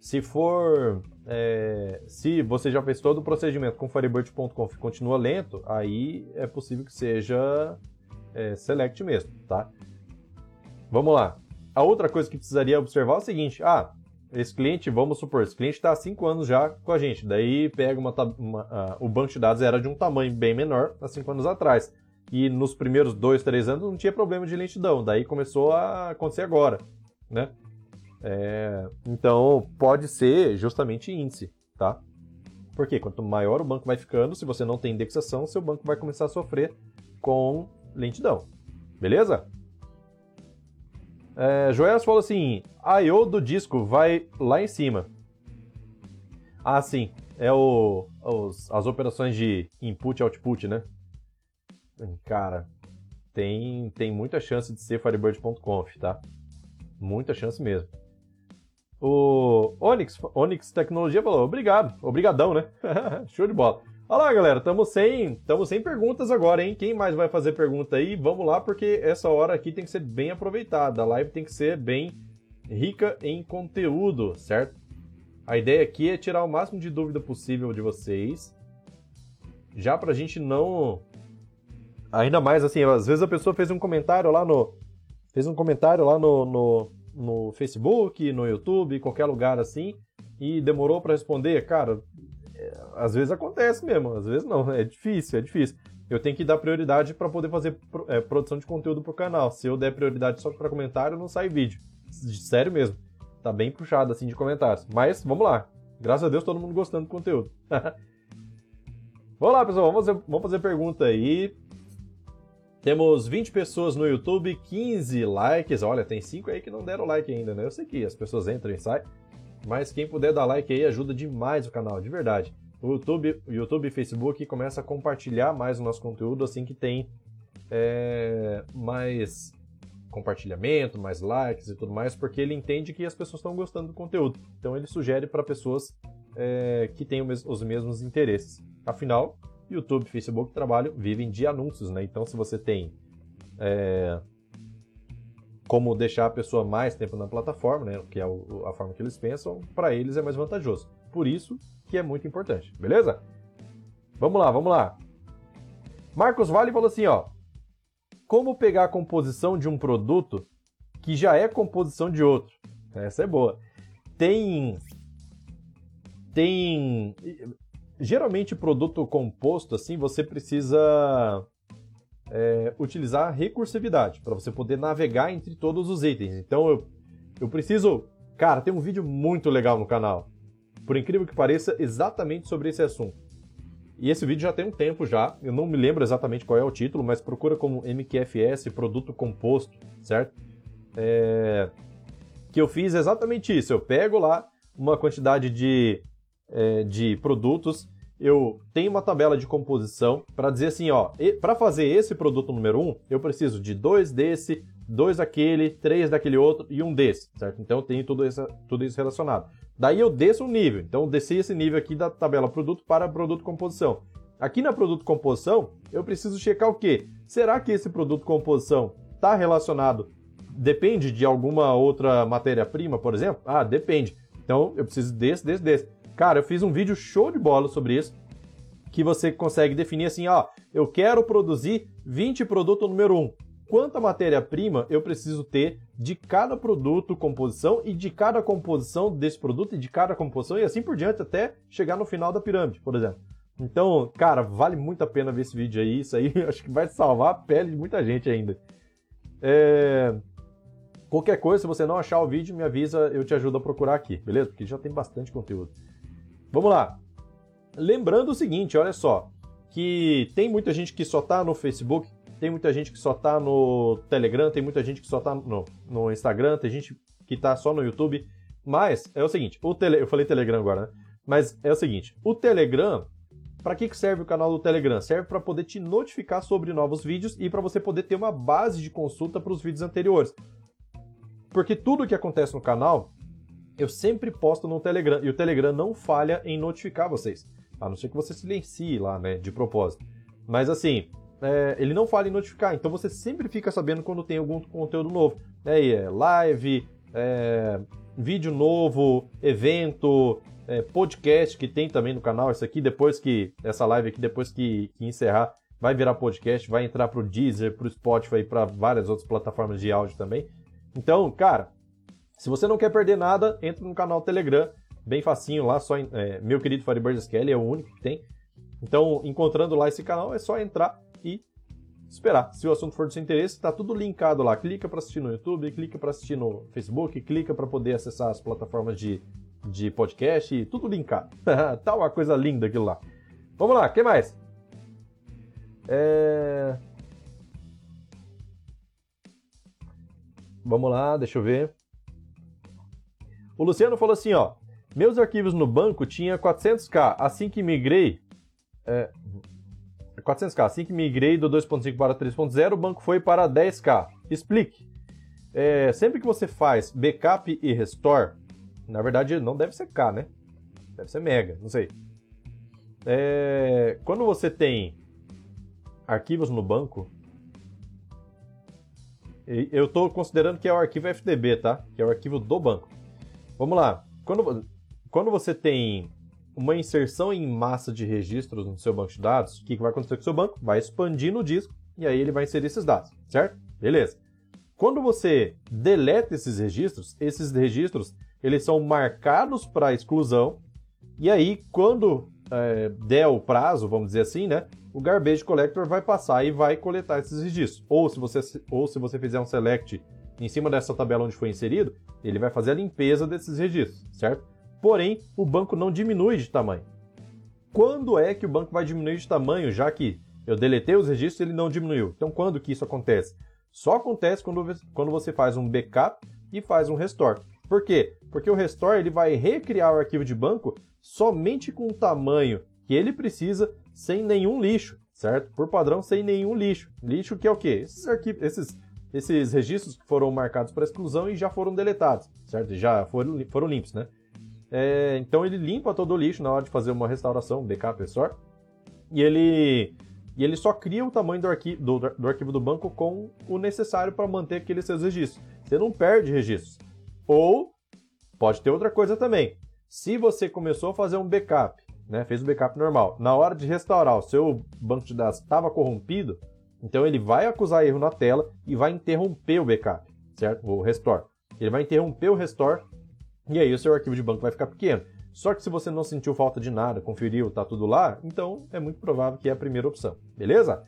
Se for. É, se você já fez todo o procedimento com Firebird.conf e continua lento, aí é possível que seja é, Select mesmo, tá? Vamos lá. A outra coisa que precisaria observar é o seguinte: ah, esse cliente, vamos supor, esse cliente está há 5 anos já com a gente. Daí pega uma, uma uh, o banco de dados era de um tamanho bem menor há 5 anos atrás. E nos primeiros 2, 3 anos não tinha problema de lentidão. Daí começou a acontecer agora, né? É, então pode ser justamente índice, tá? Porque quanto maior o banco vai ficando, se você não tem indexação, seu banco vai começar a sofrer com lentidão. Beleza? É, falou assim: I.O. do disco vai lá em cima. Ah, sim. É o, os, as operações de input e output, né? Cara, tem, tem muita chance de ser Firebird.conf, tá? Muita chance mesmo. O Onyx, Onyx Tecnologia falou: obrigado, obrigadão, né? Show de bola. Olha lá, galera, estamos sem, sem perguntas agora, hein? Quem mais vai fazer pergunta aí? Vamos lá, porque essa hora aqui tem que ser bem aproveitada. A live tem que ser bem rica em conteúdo, certo? A ideia aqui é tirar o máximo de dúvida possível de vocês. Já pra gente não. Ainda mais assim, às vezes a pessoa fez um comentário lá no. Fez um comentário lá no, no, no Facebook, no YouTube, qualquer lugar assim, e demorou para responder. Cara, às vezes acontece mesmo, às vezes não. É difícil, é difícil. Eu tenho que dar prioridade para poder fazer é, produção de conteúdo pro canal. Se eu der prioridade só para comentário, não sai vídeo. Sério mesmo. Tá bem puxado assim de comentários. Mas vamos lá. Graças a Deus todo mundo gostando do conteúdo. vamos lá, pessoal. Vamos fazer, vamos fazer pergunta aí. Temos 20 pessoas no YouTube, 15 likes. Olha, tem 5 aí que não deram like ainda, né? Eu sei que as pessoas entram e saem. Mas quem puder dar like aí ajuda demais o canal, de verdade. O YouTube, YouTube e Facebook começa a compartilhar mais o nosso conteúdo assim que tem é, mais compartilhamento, mais likes e tudo mais, porque ele entende que as pessoas estão gostando do conteúdo. Então ele sugere para pessoas é, que têm os mesmos interesses. Afinal, YouTube Facebook trabalham, vivem de anúncios, né? Então se você tem é, como deixar a pessoa mais tempo na plataforma, né, que é a forma que eles pensam, para eles é mais vantajoso. Por isso que é muito importante, beleza? Vamos lá, vamos lá. Marcos Vale falou assim, ó: Como pegar a composição de um produto que já é composição de outro? Essa é boa. Tem tem geralmente produto composto assim, você precisa é, utilizar recursividade para você poder navegar entre todos os itens. Então eu, eu preciso. Cara, tem um vídeo muito legal no canal. Por incrível que pareça, exatamente sobre esse assunto. E esse vídeo já tem um tempo já, eu não me lembro exatamente qual é o título, mas procura como MQFS Produto Composto, certo? É... Que eu fiz exatamente isso. Eu pego lá uma quantidade de, é, de produtos eu tenho uma tabela de composição para dizer assim, ó, para fazer esse produto número 1, um, eu preciso de dois desse, dois daquele, três daquele outro e um desse, certo? Então eu tenho tudo isso, tudo isso relacionado. Daí eu desço um nível, então eu desci esse nível aqui da tabela produto para produto composição. Aqui na produto composição, eu preciso checar o quê? Será que esse produto composição está relacionado, depende de alguma outra matéria-prima, por exemplo? Ah, depende. Então eu preciso desse, desse, desse. Cara, eu fiz um vídeo show de bola sobre isso, que você consegue definir assim, ó, eu quero produzir 20 produto número 1. Quanta matéria-prima eu preciso ter de cada produto, composição e de cada composição desse produto e de cada composição e assim por diante até chegar no final da pirâmide, por exemplo. Então, cara, vale muito a pena ver esse vídeo aí. Isso aí acho que vai salvar a pele de muita gente ainda. É... Qualquer coisa, se você não achar o vídeo, me avisa, eu te ajudo a procurar aqui, beleza? Porque já tem bastante conteúdo. Vamos lá. Lembrando o seguinte, olha só, que tem muita gente que só tá no Facebook, tem muita gente que só tá no Telegram, tem muita gente que só tá no, no Instagram, tem gente que tá só no YouTube. Mas é o seguinte, o tele, eu falei Telegram agora, né? Mas é o seguinte, o Telegram, para que serve o canal do Telegram? Serve para poder te notificar sobre novos vídeos e para você poder ter uma base de consulta para os vídeos anteriores. Porque tudo que acontece no canal eu sempre posto no Telegram e o Telegram não falha em notificar vocês. A não ser que você silencie lá, né, de propósito. Mas assim, é, ele não falha em notificar, então você sempre fica sabendo quando tem algum conteúdo novo. É, é live, é, vídeo novo, evento, é, podcast que tem também no canal. Isso aqui, depois que. Essa live aqui, depois que, que encerrar, vai virar podcast, vai entrar pro Deezer, pro Spotify para várias outras plataformas de áudio também. Então, cara, se você não quer perder nada, entra no canal Telegram, bem facinho lá, só é, meu querido Firebird Kelly é o único que tem. Então, encontrando lá esse canal, é só entrar e esperar. Se o assunto for do seu interesse, está tudo linkado lá. Clica para assistir no YouTube, clica para assistir no Facebook, clica para poder acessar as plataformas de, de podcast, tudo linkado. tá uma coisa linda aquilo lá. Vamos lá, que mais? É... Vamos lá, deixa eu ver. O Luciano falou assim, ó. Meus arquivos no banco tinha 400k. Assim que migrei... É, 400k. Assim que migrei do 2.5 para 3.0, o banco foi para 10k. Explique. É, sempre que você faz backup e restore, na verdade não deve ser K, né? Deve ser mega, não sei. É, quando você tem arquivos no banco, eu estou considerando que é o arquivo FTB, tá? Que é o arquivo do banco. Vamos lá. Quando, quando você tem uma inserção em massa de registros no seu banco de dados, o que, vai acontecer com o seu banco? Vai expandir no disco e aí ele vai inserir esses dados, certo? Beleza. Quando você deleta esses registros, esses registros eles são marcados para exclusão e aí quando é, der o prazo, vamos dizer assim, né? O garbage collector vai passar e vai coletar esses registros. Ou se você, ou se você fizer um select em cima dessa tabela onde foi inserido, ele vai fazer a limpeza desses registros, certo? Porém, o banco não diminui de tamanho. Quando é que o banco vai diminuir de tamanho, já que eu deletei os registros e ele não diminuiu? Então, quando que isso acontece? Só acontece quando, quando você faz um backup e faz um restore. Por quê? Porque o restore ele vai recriar o arquivo de banco somente com o tamanho que ele precisa, sem nenhum lixo, certo? Por padrão, sem nenhum lixo. Lixo que é o quê? Esses, arquivos, esses esses registros foram marcados para exclusão e já foram deletados, certo? Já foram, foram limpos, né? É, então ele limpa todo o lixo na hora de fazer uma restauração, backup, restore, e ele, e ele só cria o tamanho do, arqui, do, do arquivo do banco com o necessário para manter aqueles seus registros. Você não perde registros. Ou pode ter outra coisa também. Se você começou a fazer um backup, né, fez um backup normal, na hora de restaurar o seu banco de dados estava corrompido, então ele vai acusar erro na tela e vai interromper o backup, certo? O restore. Ele vai interromper o restore e aí o seu arquivo de banco vai ficar pequeno. Só que se você não sentiu falta de nada, conferiu, tá tudo lá, então é muito provável que é a primeira opção. Beleza?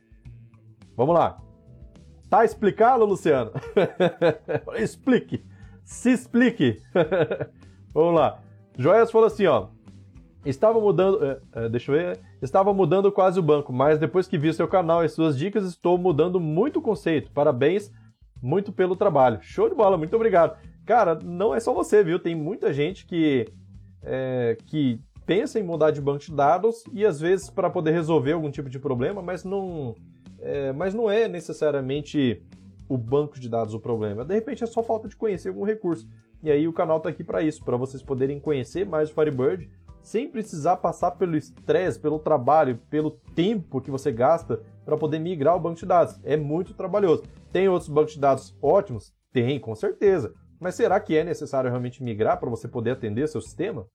Vamos lá. Tá explicado, Luciano? explique. Se explique. Vamos lá. Joias falou assim, ó. Estava mudando. É, é, deixa eu ver. Estava mudando quase o banco, mas depois que vi seu canal e suas dicas, estou mudando muito o conceito. Parabéns muito pelo trabalho. Show de bola, muito obrigado. Cara, não é só você, viu? Tem muita gente que, é, que pensa em mudar de banco de dados e às vezes para poder resolver algum tipo de problema, mas não é, mas não é necessariamente o banco de dados o problema. De repente é só falta de conhecer algum recurso. E aí o canal está aqui para isso, para vocês poderem conhecer mais o Firebird sem precisar passar pelo estresse, pelo trabalho, pelo tempo que você gasta para poder migrar o banco de dados. É muito trabalhoso. Tem outros bancos de dados ótimos? Tem, com certeza. Mas será que é necessário realmente migrar para você poder atender seu sistema?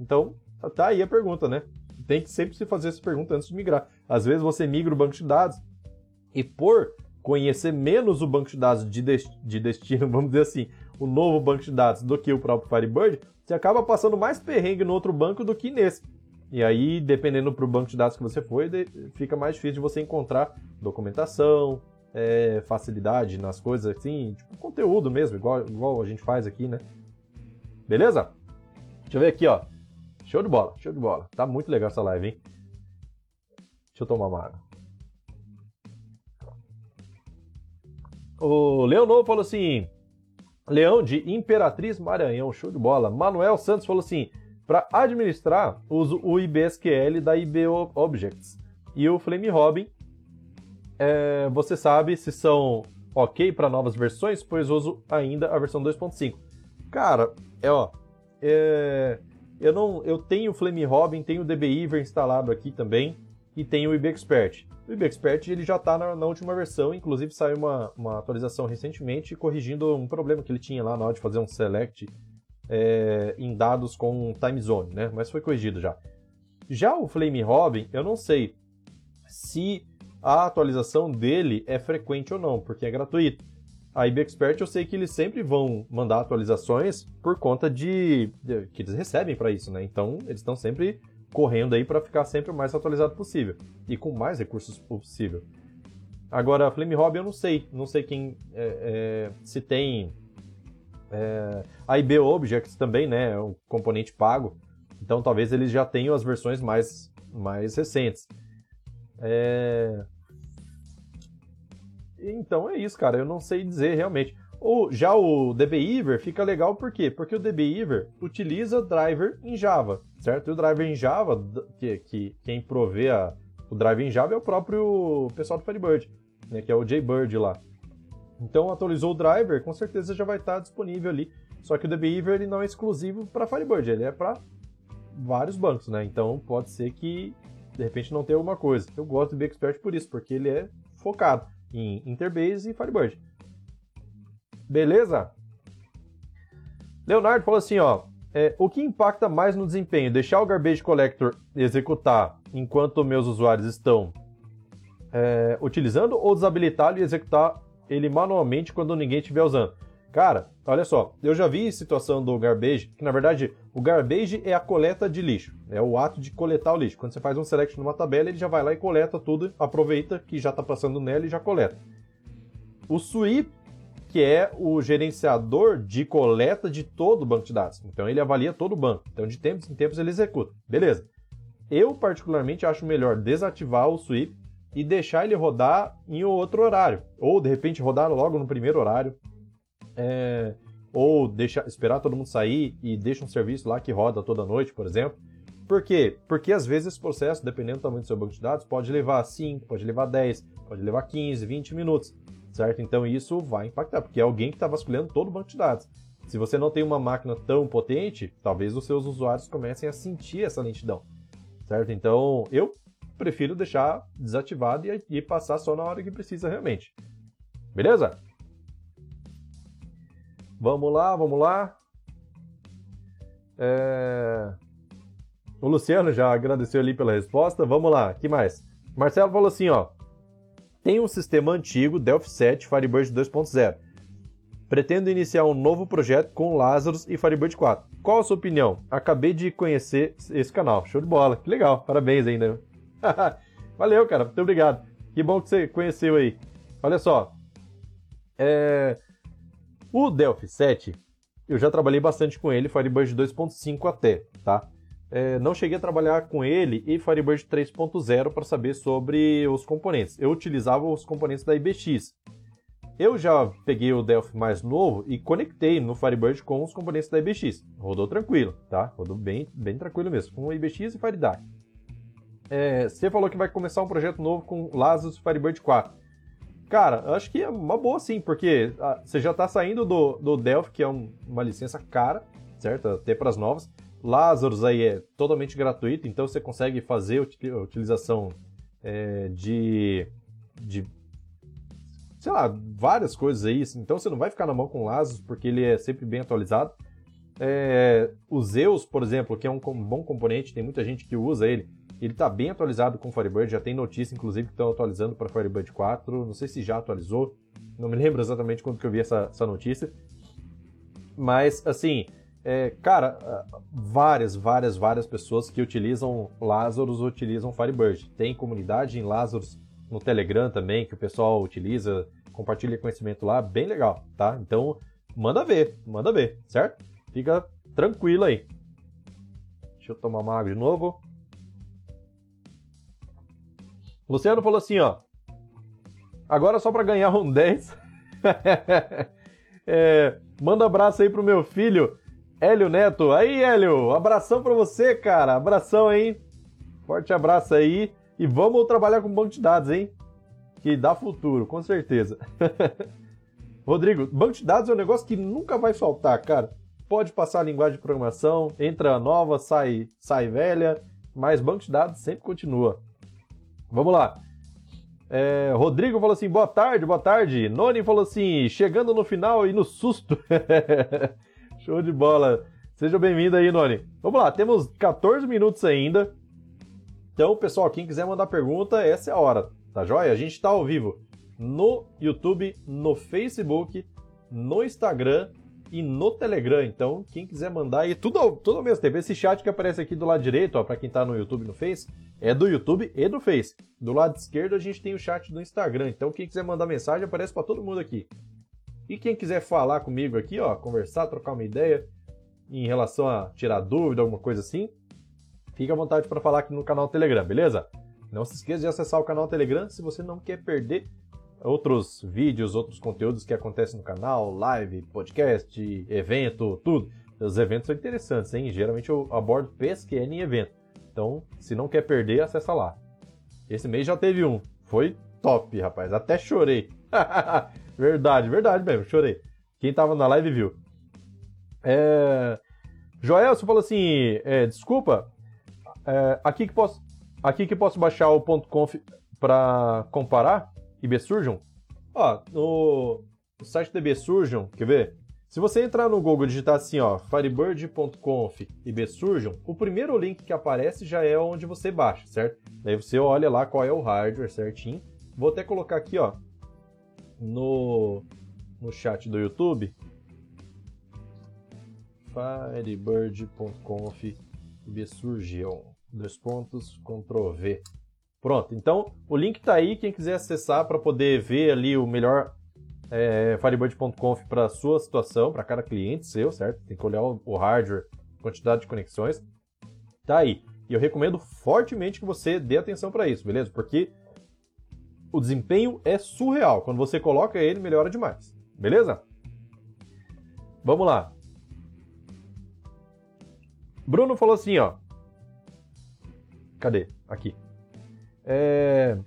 Então, tá aí a pergunta, né? Tem que sempre se fazer essa pergunta antes de migrar. Às vezes você migra o banco de dados e por conhecer menos o banco de dados de, de destino, vamos dizer assim, o novo banco de dados do que o próprio Firebird, você acaba passando mais perrengue no outro banco do que nesse. E aí, dependendo para o banco de dados que você foi, fica mais difícil de você encontrar documentação, é, facilidade nas coisas assim, tipo conteúdo mesmo, igual, igual a gente faz aqui, né? Beleza? Deixa eu ver aqui, ó. Show de bola, show de bola. Tá muito legal essa live, hein? Deixa eu tomar uma água. O Leonor falou assim: Leão de Imperatriz Maranhão, show de bola. Manuel Santos falou assim: para administrar, uso o IBSQL da IBO Objects e o Flame Robin. É, você sabe se são ok para novas versões, pois uso ainda a versão 2.5. Cara, é ó, é, eu não, eu tenho o Flame Robin, tenho o DBIver instalado aqui também e tenho o IB Expert. O IBExpert ele já está na, na, última versão, inclusive saiu uma, uma atualização recentemente corrigindo um problema que ele tinha lá na hora de fazer um select é, em dados com time zone, né? Mas foi corrigido já. Já o Flame Robin, eu não sei se a atualização dele é frequente ou não, porque é gratuito. A IBExpert eu sei que eles sempre vão mandar atualizações por conta de, de que eles recebem para isso, né? Então eles estão sempre correndo aí para ficar sempre o mais atualizado possível e com mais recursos possível. Agora, Flame Hobby eu não sei, não sei quem é, é, se tem é, a IB Objects também, né, é um componente pago, então talvez eles já tenham as versões mais mais recentes. É... Então é isso, cara. Eu não sei dizer realmente. Ou já o DBIver fica legal por quê? Porque o DBIver utiliza driver em Java, certo? E o driver em Java, que, que quem provê a, o driver em Java é o próprio pessoal do Firebird, né, que é o JBird lá. Então atualizou o driver, com certeza já vai estar disponível ali. Só que o DBIver ele não é exclusivo para Firebird, ele é para vários bancos, né? Então pode ser que de repente não tenha alguma coisa. Eu gosto do BXpert por isso, porque ele é focado em Interbase e Firebird. Beleza? Leonardo falou assim, ó. É, o que impacta mais no desempenho? Deixar o Garbage Collector executar enquanto meus usuários estão é, utilizando ou desabilitá-lo e executar ele manualmente quando ninguém estiver usando? Cara, olha só, eu já vi situação do Garbage, que na verdade o Garbage é a coleta de lixo, é o ato de coletar o lixo. Quando você faz um select numa tabela, ele já vai lá e coleta tudo, aproveita que já está passando nela e já coleta. O sweep que é o gerenciador de coleta de todo o banco de dados. Então ele avalia todo o banco. Então de tempos em tempos ele executa. Beleza. Eu particularmente acho melhor desativar o sweep e deixar ele rodar em outro horário, ou de repente rodar logo no primeiro horário, é... ou deixar esperar todo mundo sair e deixa um serviço lá que roda toda noite, por exemplo. Por quê? Porque às vezes esse processo, dependendo do tamanho do seu banco de dados, pode levar 5, pode levar 10, pode levar 15, 20 minutos certo? Então isso vai impactar, porque é alguém que está vasculhando todo o banco de dados. Se você não tem uma máquina tão potente, talvez os seus usuários comecem a sentir essa lentidão, certo? Então eu prefiro deixar desativado e, e passar só na hora que precisa realmente. Beleza? Vamos lá, vamos lá. É... O Luciano já agradeceu ali pela resposta. Vamos lá, que mais? Marcelo falou assim, ó tem um sistema antigo, Delphi 7 Firebird 2.0. Pretendo iniciar um novo projeto com Lazarus e Firebird 4. Qual a sua opinião? Acabei de conhecer esse canal. Show de bola. Que legal. Parabéns ainda. Valeu, cara. Muito obrigado. Que bom que você conheceu aí. Olha só. É... O Delphi 7, eu já trabalhei bastante com ele, Firebird 2.5 até, tá? É, não cheguei a trabalhar com ele e Firebird 3.0 para saber sobre os componentes. Eu utilizava os componentes da IBX. eu já peguei o Delphi mais novo e conectei no Firebird com os componentes da IBX. Rodou tranquilo, tá? Rodou bem, bem tranquilo mesmo, com IBX e FireDAC. É, você falou que vai começar um projeto novo com Lazarus Firebird 4. Cara, acho que é uma boa sim, porque ah, você já está saindo do, do Delphi, que é um, uma licença cara, certo? Até para as novas. Lazarus aí é totalmente gratuito, então você consegue fazer a utilização é, de, de sei lá, várias coisas aí. Então você não vai ficar na mão com Lazarus, porque ele é sempre bem atualizado. É, o Zeus, por exemplo, que é um bom componente, tem muita gente que usa ele. Ele está bem atualizado com Firebird, já tem notícia, inclusive, que estão atualizando para Firebird 4. Não sei se já atualizou, não me lembro exatamente quando que eu vi essa, essa notícia. Mas, assim, é, cara, várias, várias, várias pessoas que utilizam Lazarus utilizam Firebird. Tem comunidade em Lazarus no Telegram também, que o pessoal utiliza, compartilha conhecimento lá, bem legal, tá? Então, manda ver, manda ver, certo? Fica tranquilo aí. Deixa eu tomar uma água de novo. Luciano falou assim, ó. Agora só para ganhar um 10. é, manda abraço aí pro meu filho, Hélio Neto. Aí, Hélio, abração para você, cara. Abração aí. Forte abraço aí. E vamos trabalhar com banco de dados, hein? Que dá futuro, com certeza. Rodrigo, banco de dados é um negócio que nunca vai faltar, cara. Pode passar a linguagem de programação, entra nova, sai, sai velha, mas banco de dados sempre continua. Vamos lá. É, Rodrigo falou assim: boa tarde, boa tarde. Noni falou assim: chegando no final e no susto. Show de bola. Seja bem-vindo aí, Noni. Vamos lá, temos 14 minutos ainda. Então, pessoal, quem quiser mandar pergunta, essa é a hora, tá joia? A gente está ao vivo no YouTube, no Facebook, no Instagram e no Telegram. Então, quem quiser mandar aí, tudo, tudo ao mesmo tempo. Esse chat que aparece aqui do lado direito, para quem está no YouTube e no Face, é do YouTube e do Face. Do lado esquerdo a gente tem o chat do Instagram. Então, quem quiser mandar mensagem, aparece para todo mundo aqui. E quem quiser falar comigo aqui, ó, conversar, trocar uma ideia em relação a tirar dúvida, alguma coisa assim, Fique à vontade para falar aqui no canal Telegram, beleza? Não se esqueça de acessar o canal Telegram se você não quer perder outros vídeos, outros conteúdos que acontecem no canal, live, podcast, evento, tudo. Os eventos são interessantes, hein? Geralmente eu abordo PSQL em evento. Então, se não quer perder, acessa lá. Esse mês já teve um. Foi top, rapaz. Até chorei. verdade, verdade mesmo, chorei. Quem tava na live viu. É... Joel, você falou assim, é, desculpa, é, aqui, que posso, aqui que posso baixar o .conf para comparar IBSurgeon. Ó, no, no site do IBSurgeon, quer ver? Se você entrar no Google e digitar assim, ó, firebird.conf IBSurgeon, o primeiro link que aparece já é onde você baixa, certo? Daí você olha lá qual é o hardware certinho. Vou até colocar aqui, ó, no, no chat do YouTube. firebird.conf IBSurgeon dois pontos, Ctrl V. Pronto, então o link está aí, quem quiser acessar para poder ver ali o melhor é, Firebird.conf para sua situação, para cada cliente seu, certo? Tem que olhar o hardware, quantidade de conexões. Tá aí. E eu recomendo fortemente que você dê atenção para isso, beleza? Porque o desempenho é surreal. Quando você coloca ele, melhora demais. Beleza? Vamos lá. Bruno falou assim, ó. Cadê? Aqui. É...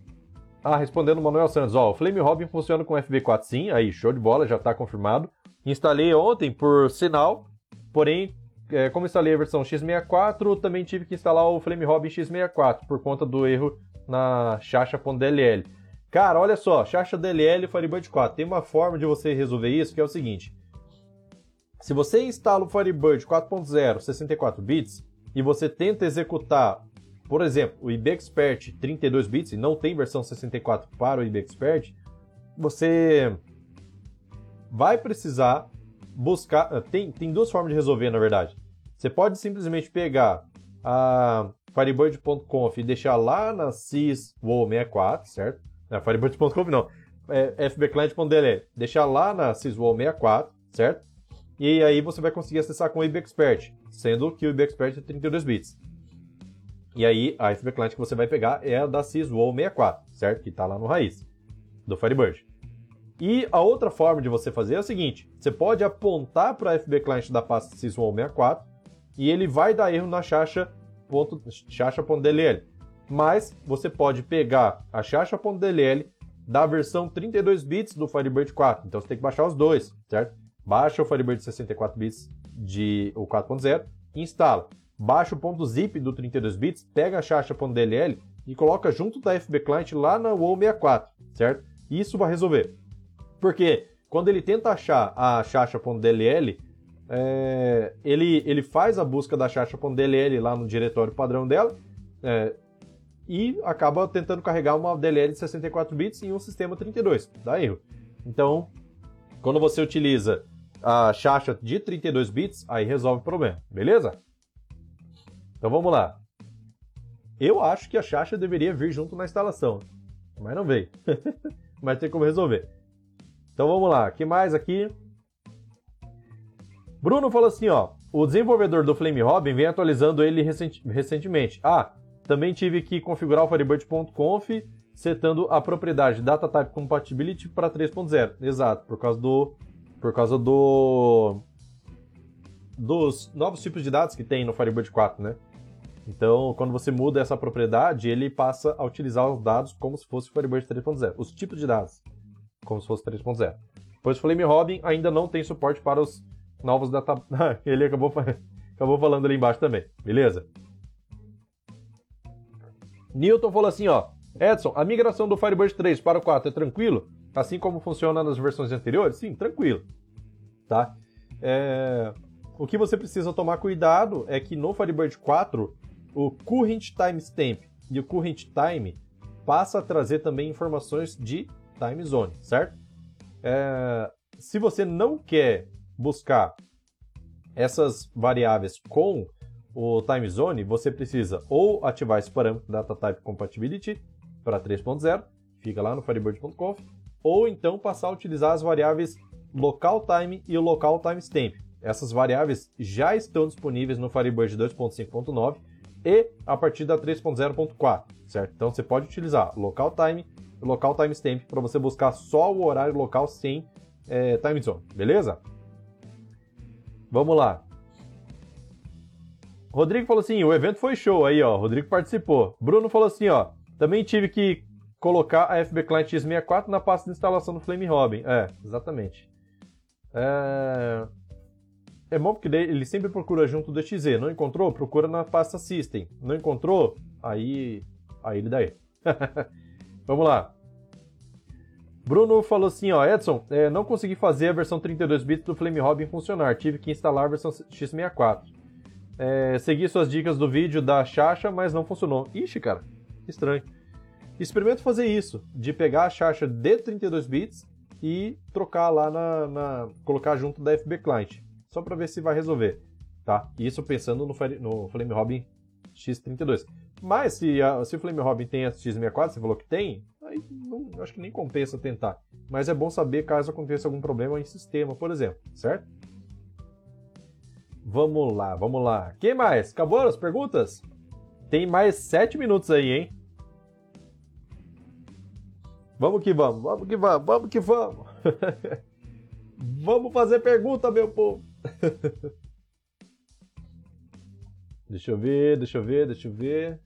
Ah, respondendo o Manuel Santos, ó, o Flame Robin funciona com FB4 sim, aí, show de bola, já está confirmado. Instalei ontem por sinal, porém, é, como instalei a versão x64, também tive que instalar o Flame Robin x64, por conta do erro na chacha.dll. Cara, olha só, chacha DLL Firebird 4, tem uma forma de você resolver isso, que é o seguinte. Se você instala o Firebird 4.0 64 bits, e você tenta executar por exemplo, o IBExpert 32 bits, e não tem versão 64 para o IBExpert, você vai precisar buscar. Ah, tem, tem duas formas de resolver, na verdade. Você pode simplesmente pegar a Firebird.conf e deixar lá na syswall64, certo? Não, Firebird.conf não. É fbclient.dll. Deixar lá na syswall64, certo? E aí você vai conseguir acessar com o IBExpert, sendo que o IBExpert é 32 bits. E aí, a FB Client que você vai pegar é a da Syswall 64, certo? Que está lá no raiz do Firebird. E a outra forma de você fazer é o seguinte: você pode apontar para a FB Client da pasta sys164 e ele vai dar erro na chacha.dll. Mas você pode pegar a chacha.dll da versão 32 bits do Firebird 4. Então você tem que baixar os dois, certo? Baixa o Firebird 64 bits de o 4.0 e instala. Baixa o .zip do 32 bits, pega a chacha.dll e coloca junto da FB Client lá na WoW64, certo? Isso vai resolver. Porque quando ele tenta achar a chacha.dll, é, ele, ele faz a busca da chacha.dll lá no diretório padrão dela é, e acaba tentando carregar uma DLL de 64 bits em um sistema 32. Dá erro. Então, quando você utiliza a chacha de 32 bits, aí resolve o problema, beleza? Então vamos lá. Eu acho que a chacha deveria vir junto na instalação, mas não veio. mas tem como resolver. Então vamos lá, que mais aqui? Bruno falou assim, ó, o desenvolvedor do Flame Robin vem atualizando ele recentemente. Ah, também tive que configurar o Firebird.conf setando a propriedade Data Type Compatibility para 3.0. Exato, por causa do por causa do dos novos tipos de dados que tem no Firebird 4, né? Então, quando você muda essa propriedade, ele passa a utilizar os dados como se fosse o Firebird 3.0, os tipos de dados como se fosse 3.0. Pois o Flame Robin ainda não tem suporte para os novos data... ele acabou, acabou falando ali embaixo também, beleza? Newton falou assim, ó, Edson, a migração do Firebird 3 para o 4 é tranquilo? Assim como funciona nas versões anteriores? Sim, tranquilo, tá? É... O que você precisa tomar cuidado é que no Firebird 4, o Current Timestamp e o Current Time passa a trazer também informações de time zone, certo? É... Se você não quer buscar essas variáveis com o time zone, você precisa ou ativar esse parâmetro data type compatibility para 3.0, fica lá no firebird.conf, ou então passar a utilizar as variáveis local time e o local timestamp. Essas variáveis já estão disponíveis no Firebird 2.5.9 e a partir da 3.0.4, certo? Então você pode utilizar local time e local timestamp para você buscar só o horário local sem é, time zone, beleza? Vamos lá. Rodrigo falou assim: o evento foi show aí, ó. Rodrigo participou. Bruno falou assim: ó. Também tive que colocar a FB Client X64 na pasta de instalação do Flame Robin. É, exatamente. É, é bom porque ele sempre procura junto do XZ. Não encontrou? Procura na pasta System. Não encontrou? Aí, aí ele erro. Vamos lá. Bruno falou assim, ó, Edson, é, não consegui fazer a versão 32 bits do Flame Robin funcionar, tive que instalar a versão X64. É, segui suas dicas do vídeo da Chacha, mas não funcionou. Ixi, cara, estranho. Experimento fazer isso, de pegar a Chacha de 32 bits e trocar lá na, na colocar junto da FB Client, só para ver se vai resolver, tá? Isso pensando no, no Flame Robin X32. Mas se, a, se o Flame Robin tem a X64, você falou que tem, aí não, acho que nem compensa tentar. Mas é bom saber caso aconteça algum problema em sistema, por exemplo, certo? Vamos lá, vamos lá. Quem mais? Acabou as perguntas? Tem mais sete minutos aí, hein? Vamos que vamos, vamos que vamos, vamos que vamos. vamos fazer pergunta, meu povo. deixa eu ver, deixa eu ver, deixa eu ver.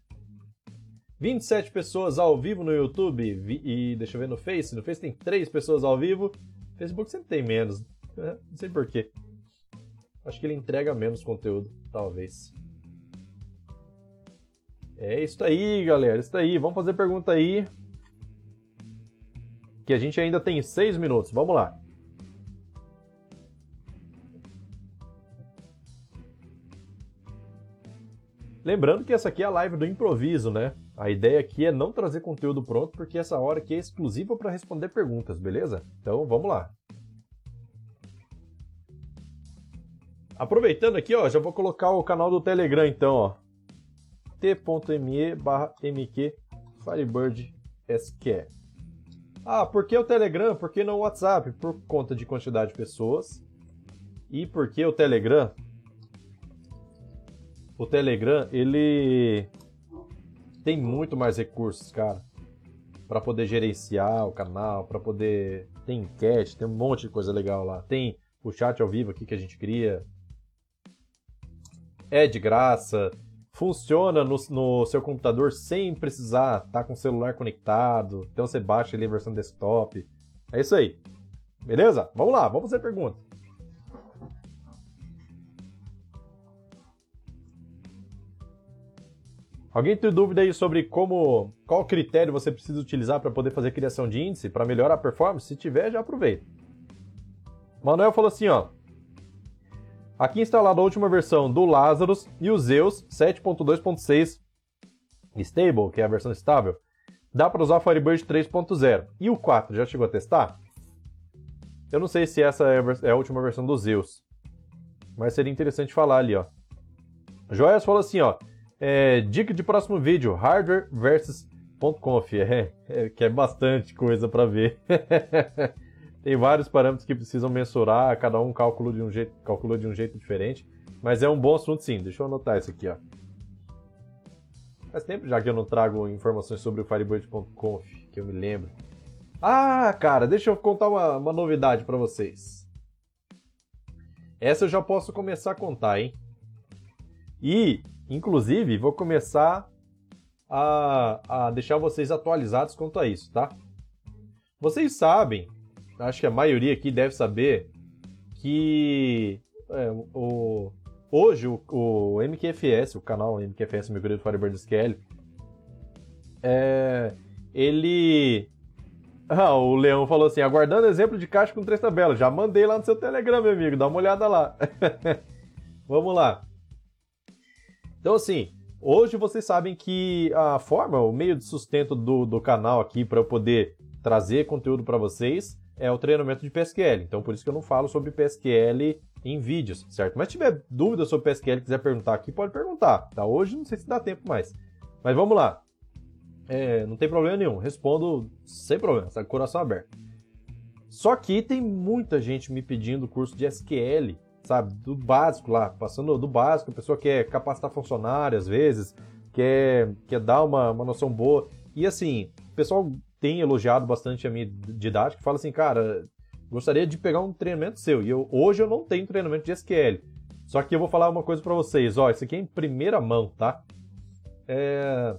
27 pessoas ao vivo no YouTube e deixa eu ver no Face. No Face tem 3 pessoas ao vivo. Facebook sempre tem menos. Né? Não sei porquê. Acho que ele entrega menos conteúdo, talvez. É isso aí, galera. Isso aí. Vamos fazer pergunta aí. Que a gente ainda tem seis minutos. Vamos lá. Lembrando que essa aqui é a live do improviso, né? A ideia aqui é não trazer conteúdo pronto, porque essa hora aqui é exclusiva para responder perguntas, beleza? Então vamos lá. Aproveitando aqui, ó, já vou colocar o canal do Telegram então, ó. t.me barra. Ah, por que o Telegram? Por que não o WhatsApp? Por conta de quantidade de pessoas. E por que o Telegram? O Telegram, ele tem muito mais recursos, cara, para poder gerenciar o canal, para poder tem enquete, tem um monte de coisa legal lá. Tem o chat ao vivo aqui que a gente cria. É de graça. Funciona no, no seu computador sem precisar estar tá com o celular conectado. Então você baixa ali a versão desktop. É isso aí. Beleza? Vamos lá, vamos fazer perguntas. Alguém tem dúvida aí sobre como, qual critério você precisa utilizar para poder fazer criação de índice para melhorar a performance? Se tiver, já aproveita. Manuel falou assim, ó. Aqui instalado a última versão do Lazarus e o Zeus 7.2.6 Stable, que é a versão estável. Dá para usar o Firebird 3.0. E o 4, já chegou a testar? Eu não sei se essa é a última versão do Zeus. Mas seria interessante falar ali, ó. Joias falou assim, ó. É, dica de próximo vídeo: hardware versus. É, é, que é bastante coisa para ver. Tem vários parâmetros que precisam mensurar, cada um calcula de um jeito, calcula de um jeito diferente. Mas é um bom assunto sim. Deixa eu anotar isso aqui, ó. Faz tempo já que eu não trago informações sobre o Firebird.conf, que eu me lembro. Ah, cara, deixa eu contar uma, uma novidade para vocês. Essa eu já posso começar a contar, hein? E Inclusive, vou começar a, a deixar vocês atualizados quanto a isso, tá? Vocês sabem, acho que a maioria aqui deve saber, que é, o, hoje o, o, MQFS, o canal MQFS, meu querido Firebird SQL, é, ele. Ah, o Leão falou assim: aguardando exemplo de caixa com três tabelas. Já mandei lá no seu Telegram, meu amigo, dá uma olhada lá. Vamos lá. Então, assim, hoje vocês sabem que a forma, o meio de sustento do, do canal aqui para eu poder trazer conteúdo para vocês é o treinamento de PSQL. Então, por isso que eu não falo sobre PSQL em vídeos, certo? Mas tiver dúvida sobre PSQL quiser perguntar aqui, pode perguntar, tá? Hoje não sei se dá tempo mais. Mas vamos lá. É, não tem problema nenhum, respondo sem problema, tá? Coração aberto. Só que tem muita gente me pedindo curso de SQL sabe, do básico lá, passando do básico, a pessoa quer capacitar funcionário às vezes, quer, quer dar uma, uma noção boa. E assim, o pessoal tem elogiado bastante a minha didática, fala assim, cara, gostaria de pegar um treinamento seu. E eu, hoje eu não tenho treinamento de SQL. Só que eu vou falar uma coisa para vocês, ó, isso aqui é em primeira mão, tá? É...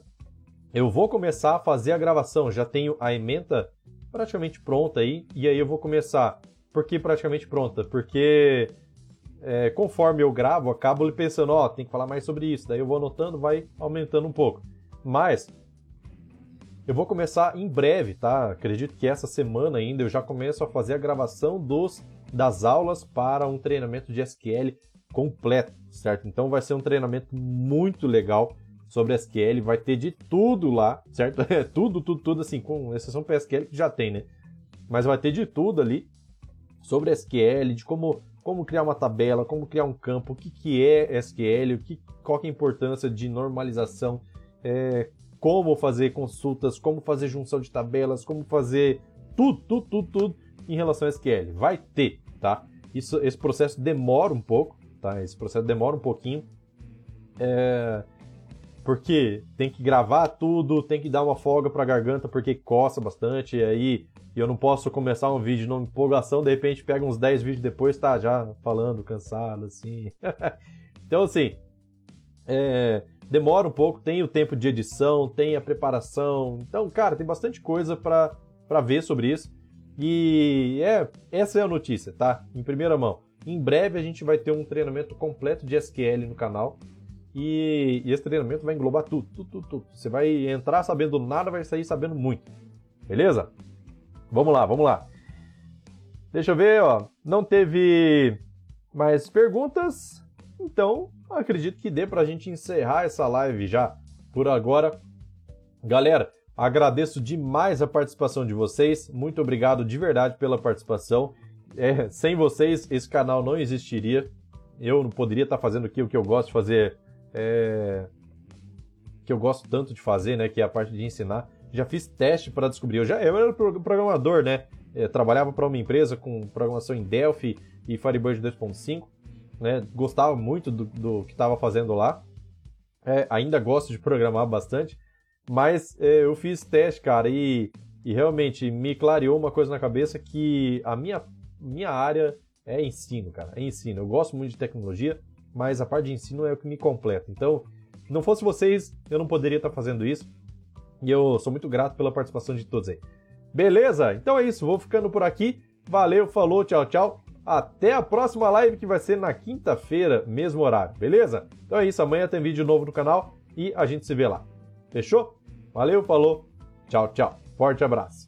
Eu vou começar a fazer a gravação, já tenho a ementa praticamente pronta aí, e aí eu vou começar. Por que praticamente pronta? Porque é, conforme eu gravo, acabo pensando, ó, tem que falar mais sobre isso. Daí eu vou anotando, vai aumentando um pouco. Mas eu vou começar em breve, tá? Acredito que essa semana ainda eu já começo a fazer a gravação dos das aulas para um treinamento de SQL completo, certo? Então vai ser um treinamento muito legal sobre SQL, vai ter de tudo lá, certo? É tudo, tudo, tudo assim, com exceção para SQL que já tem, né? Mas vai ter de tudo ali sobre SQL, de como como criar uma tabela, como criar um campo, o que, que é SQL, o que, qual que é a importância de normalização, é, como fazer consultas, como fazer junção de tabelas, como fazer tudo, tudo, tudo, tudo em relação a SQL. Vai ter, tá? Isso, esse processo demora um pouco, tá? Esse processo demora um pouquinho. É, porque tem que gravar tudo, tem que dar uma folga para a garganta porque coça bastante, e aí eu não posso começar um vídeo numa empolgação, de repente pega uns 10 vídeos depois, tá já falando, cansado, assim. então, assim, é, demora um pouco, tem o tempo de edição, tem a preparação. Então, cara, tem bastante coisa para ver sobre isso. E é, essa é a notícia, tá? Em primeira mão. Em breve a gente vai ter um treinamento completo de SQL no canal. E, e, esse treinamento vai englobar tudo, tudo, tudo, tudo. Você vai entrar sabendo nada, vai sair sabendo muito. Beleza? Vamos lá, vamos lá. Deixa eu ver, ó. Não teve mais perguntas, então acredito que dê pra gente encerrar essa live já por agora. Galera, agradeço demais a participação de vocês. Muito obrigado de verdade pela participação. É, sem vocês, esse canal não existiria. Eu não poderia estar fazendo aqui o que eu gosto de fazer é, que eu gosto tanto de fazer, né? Que é a parte de ensinar. Já fiz teste para descobrir. Eu já eu era programador, né? Eu trabalhava para uma empresa com programação em Delphi e Firebird 2.5, né? Gostava muito do, do que estava fazendo lá. É, ainda gosto de programar bastante, mas é, eu fiz teste, cara, e, e realmente me clareou uma coisa na cabeça que a minha, minha área é ensino, cara. É ensino. Eu gosto muito de tecnologia, mas a parte de ensino é o que me completa. Então, não fosse vocês, eu não poderia estar fazendo isso. E eu sou muito grato pela participação de todos aí. Beleza? Então é isso, vou ficando por aqui. Valeu, falou, tchau, tchau. Até a próxima live que vai ser na quinta-feira, mesmo horário, beleza? Então é isso, amanhã tem vídeo novo no canal e a gente se vê lá. Fechou? Valeu, falou, tchau, tchau. Forte abraço.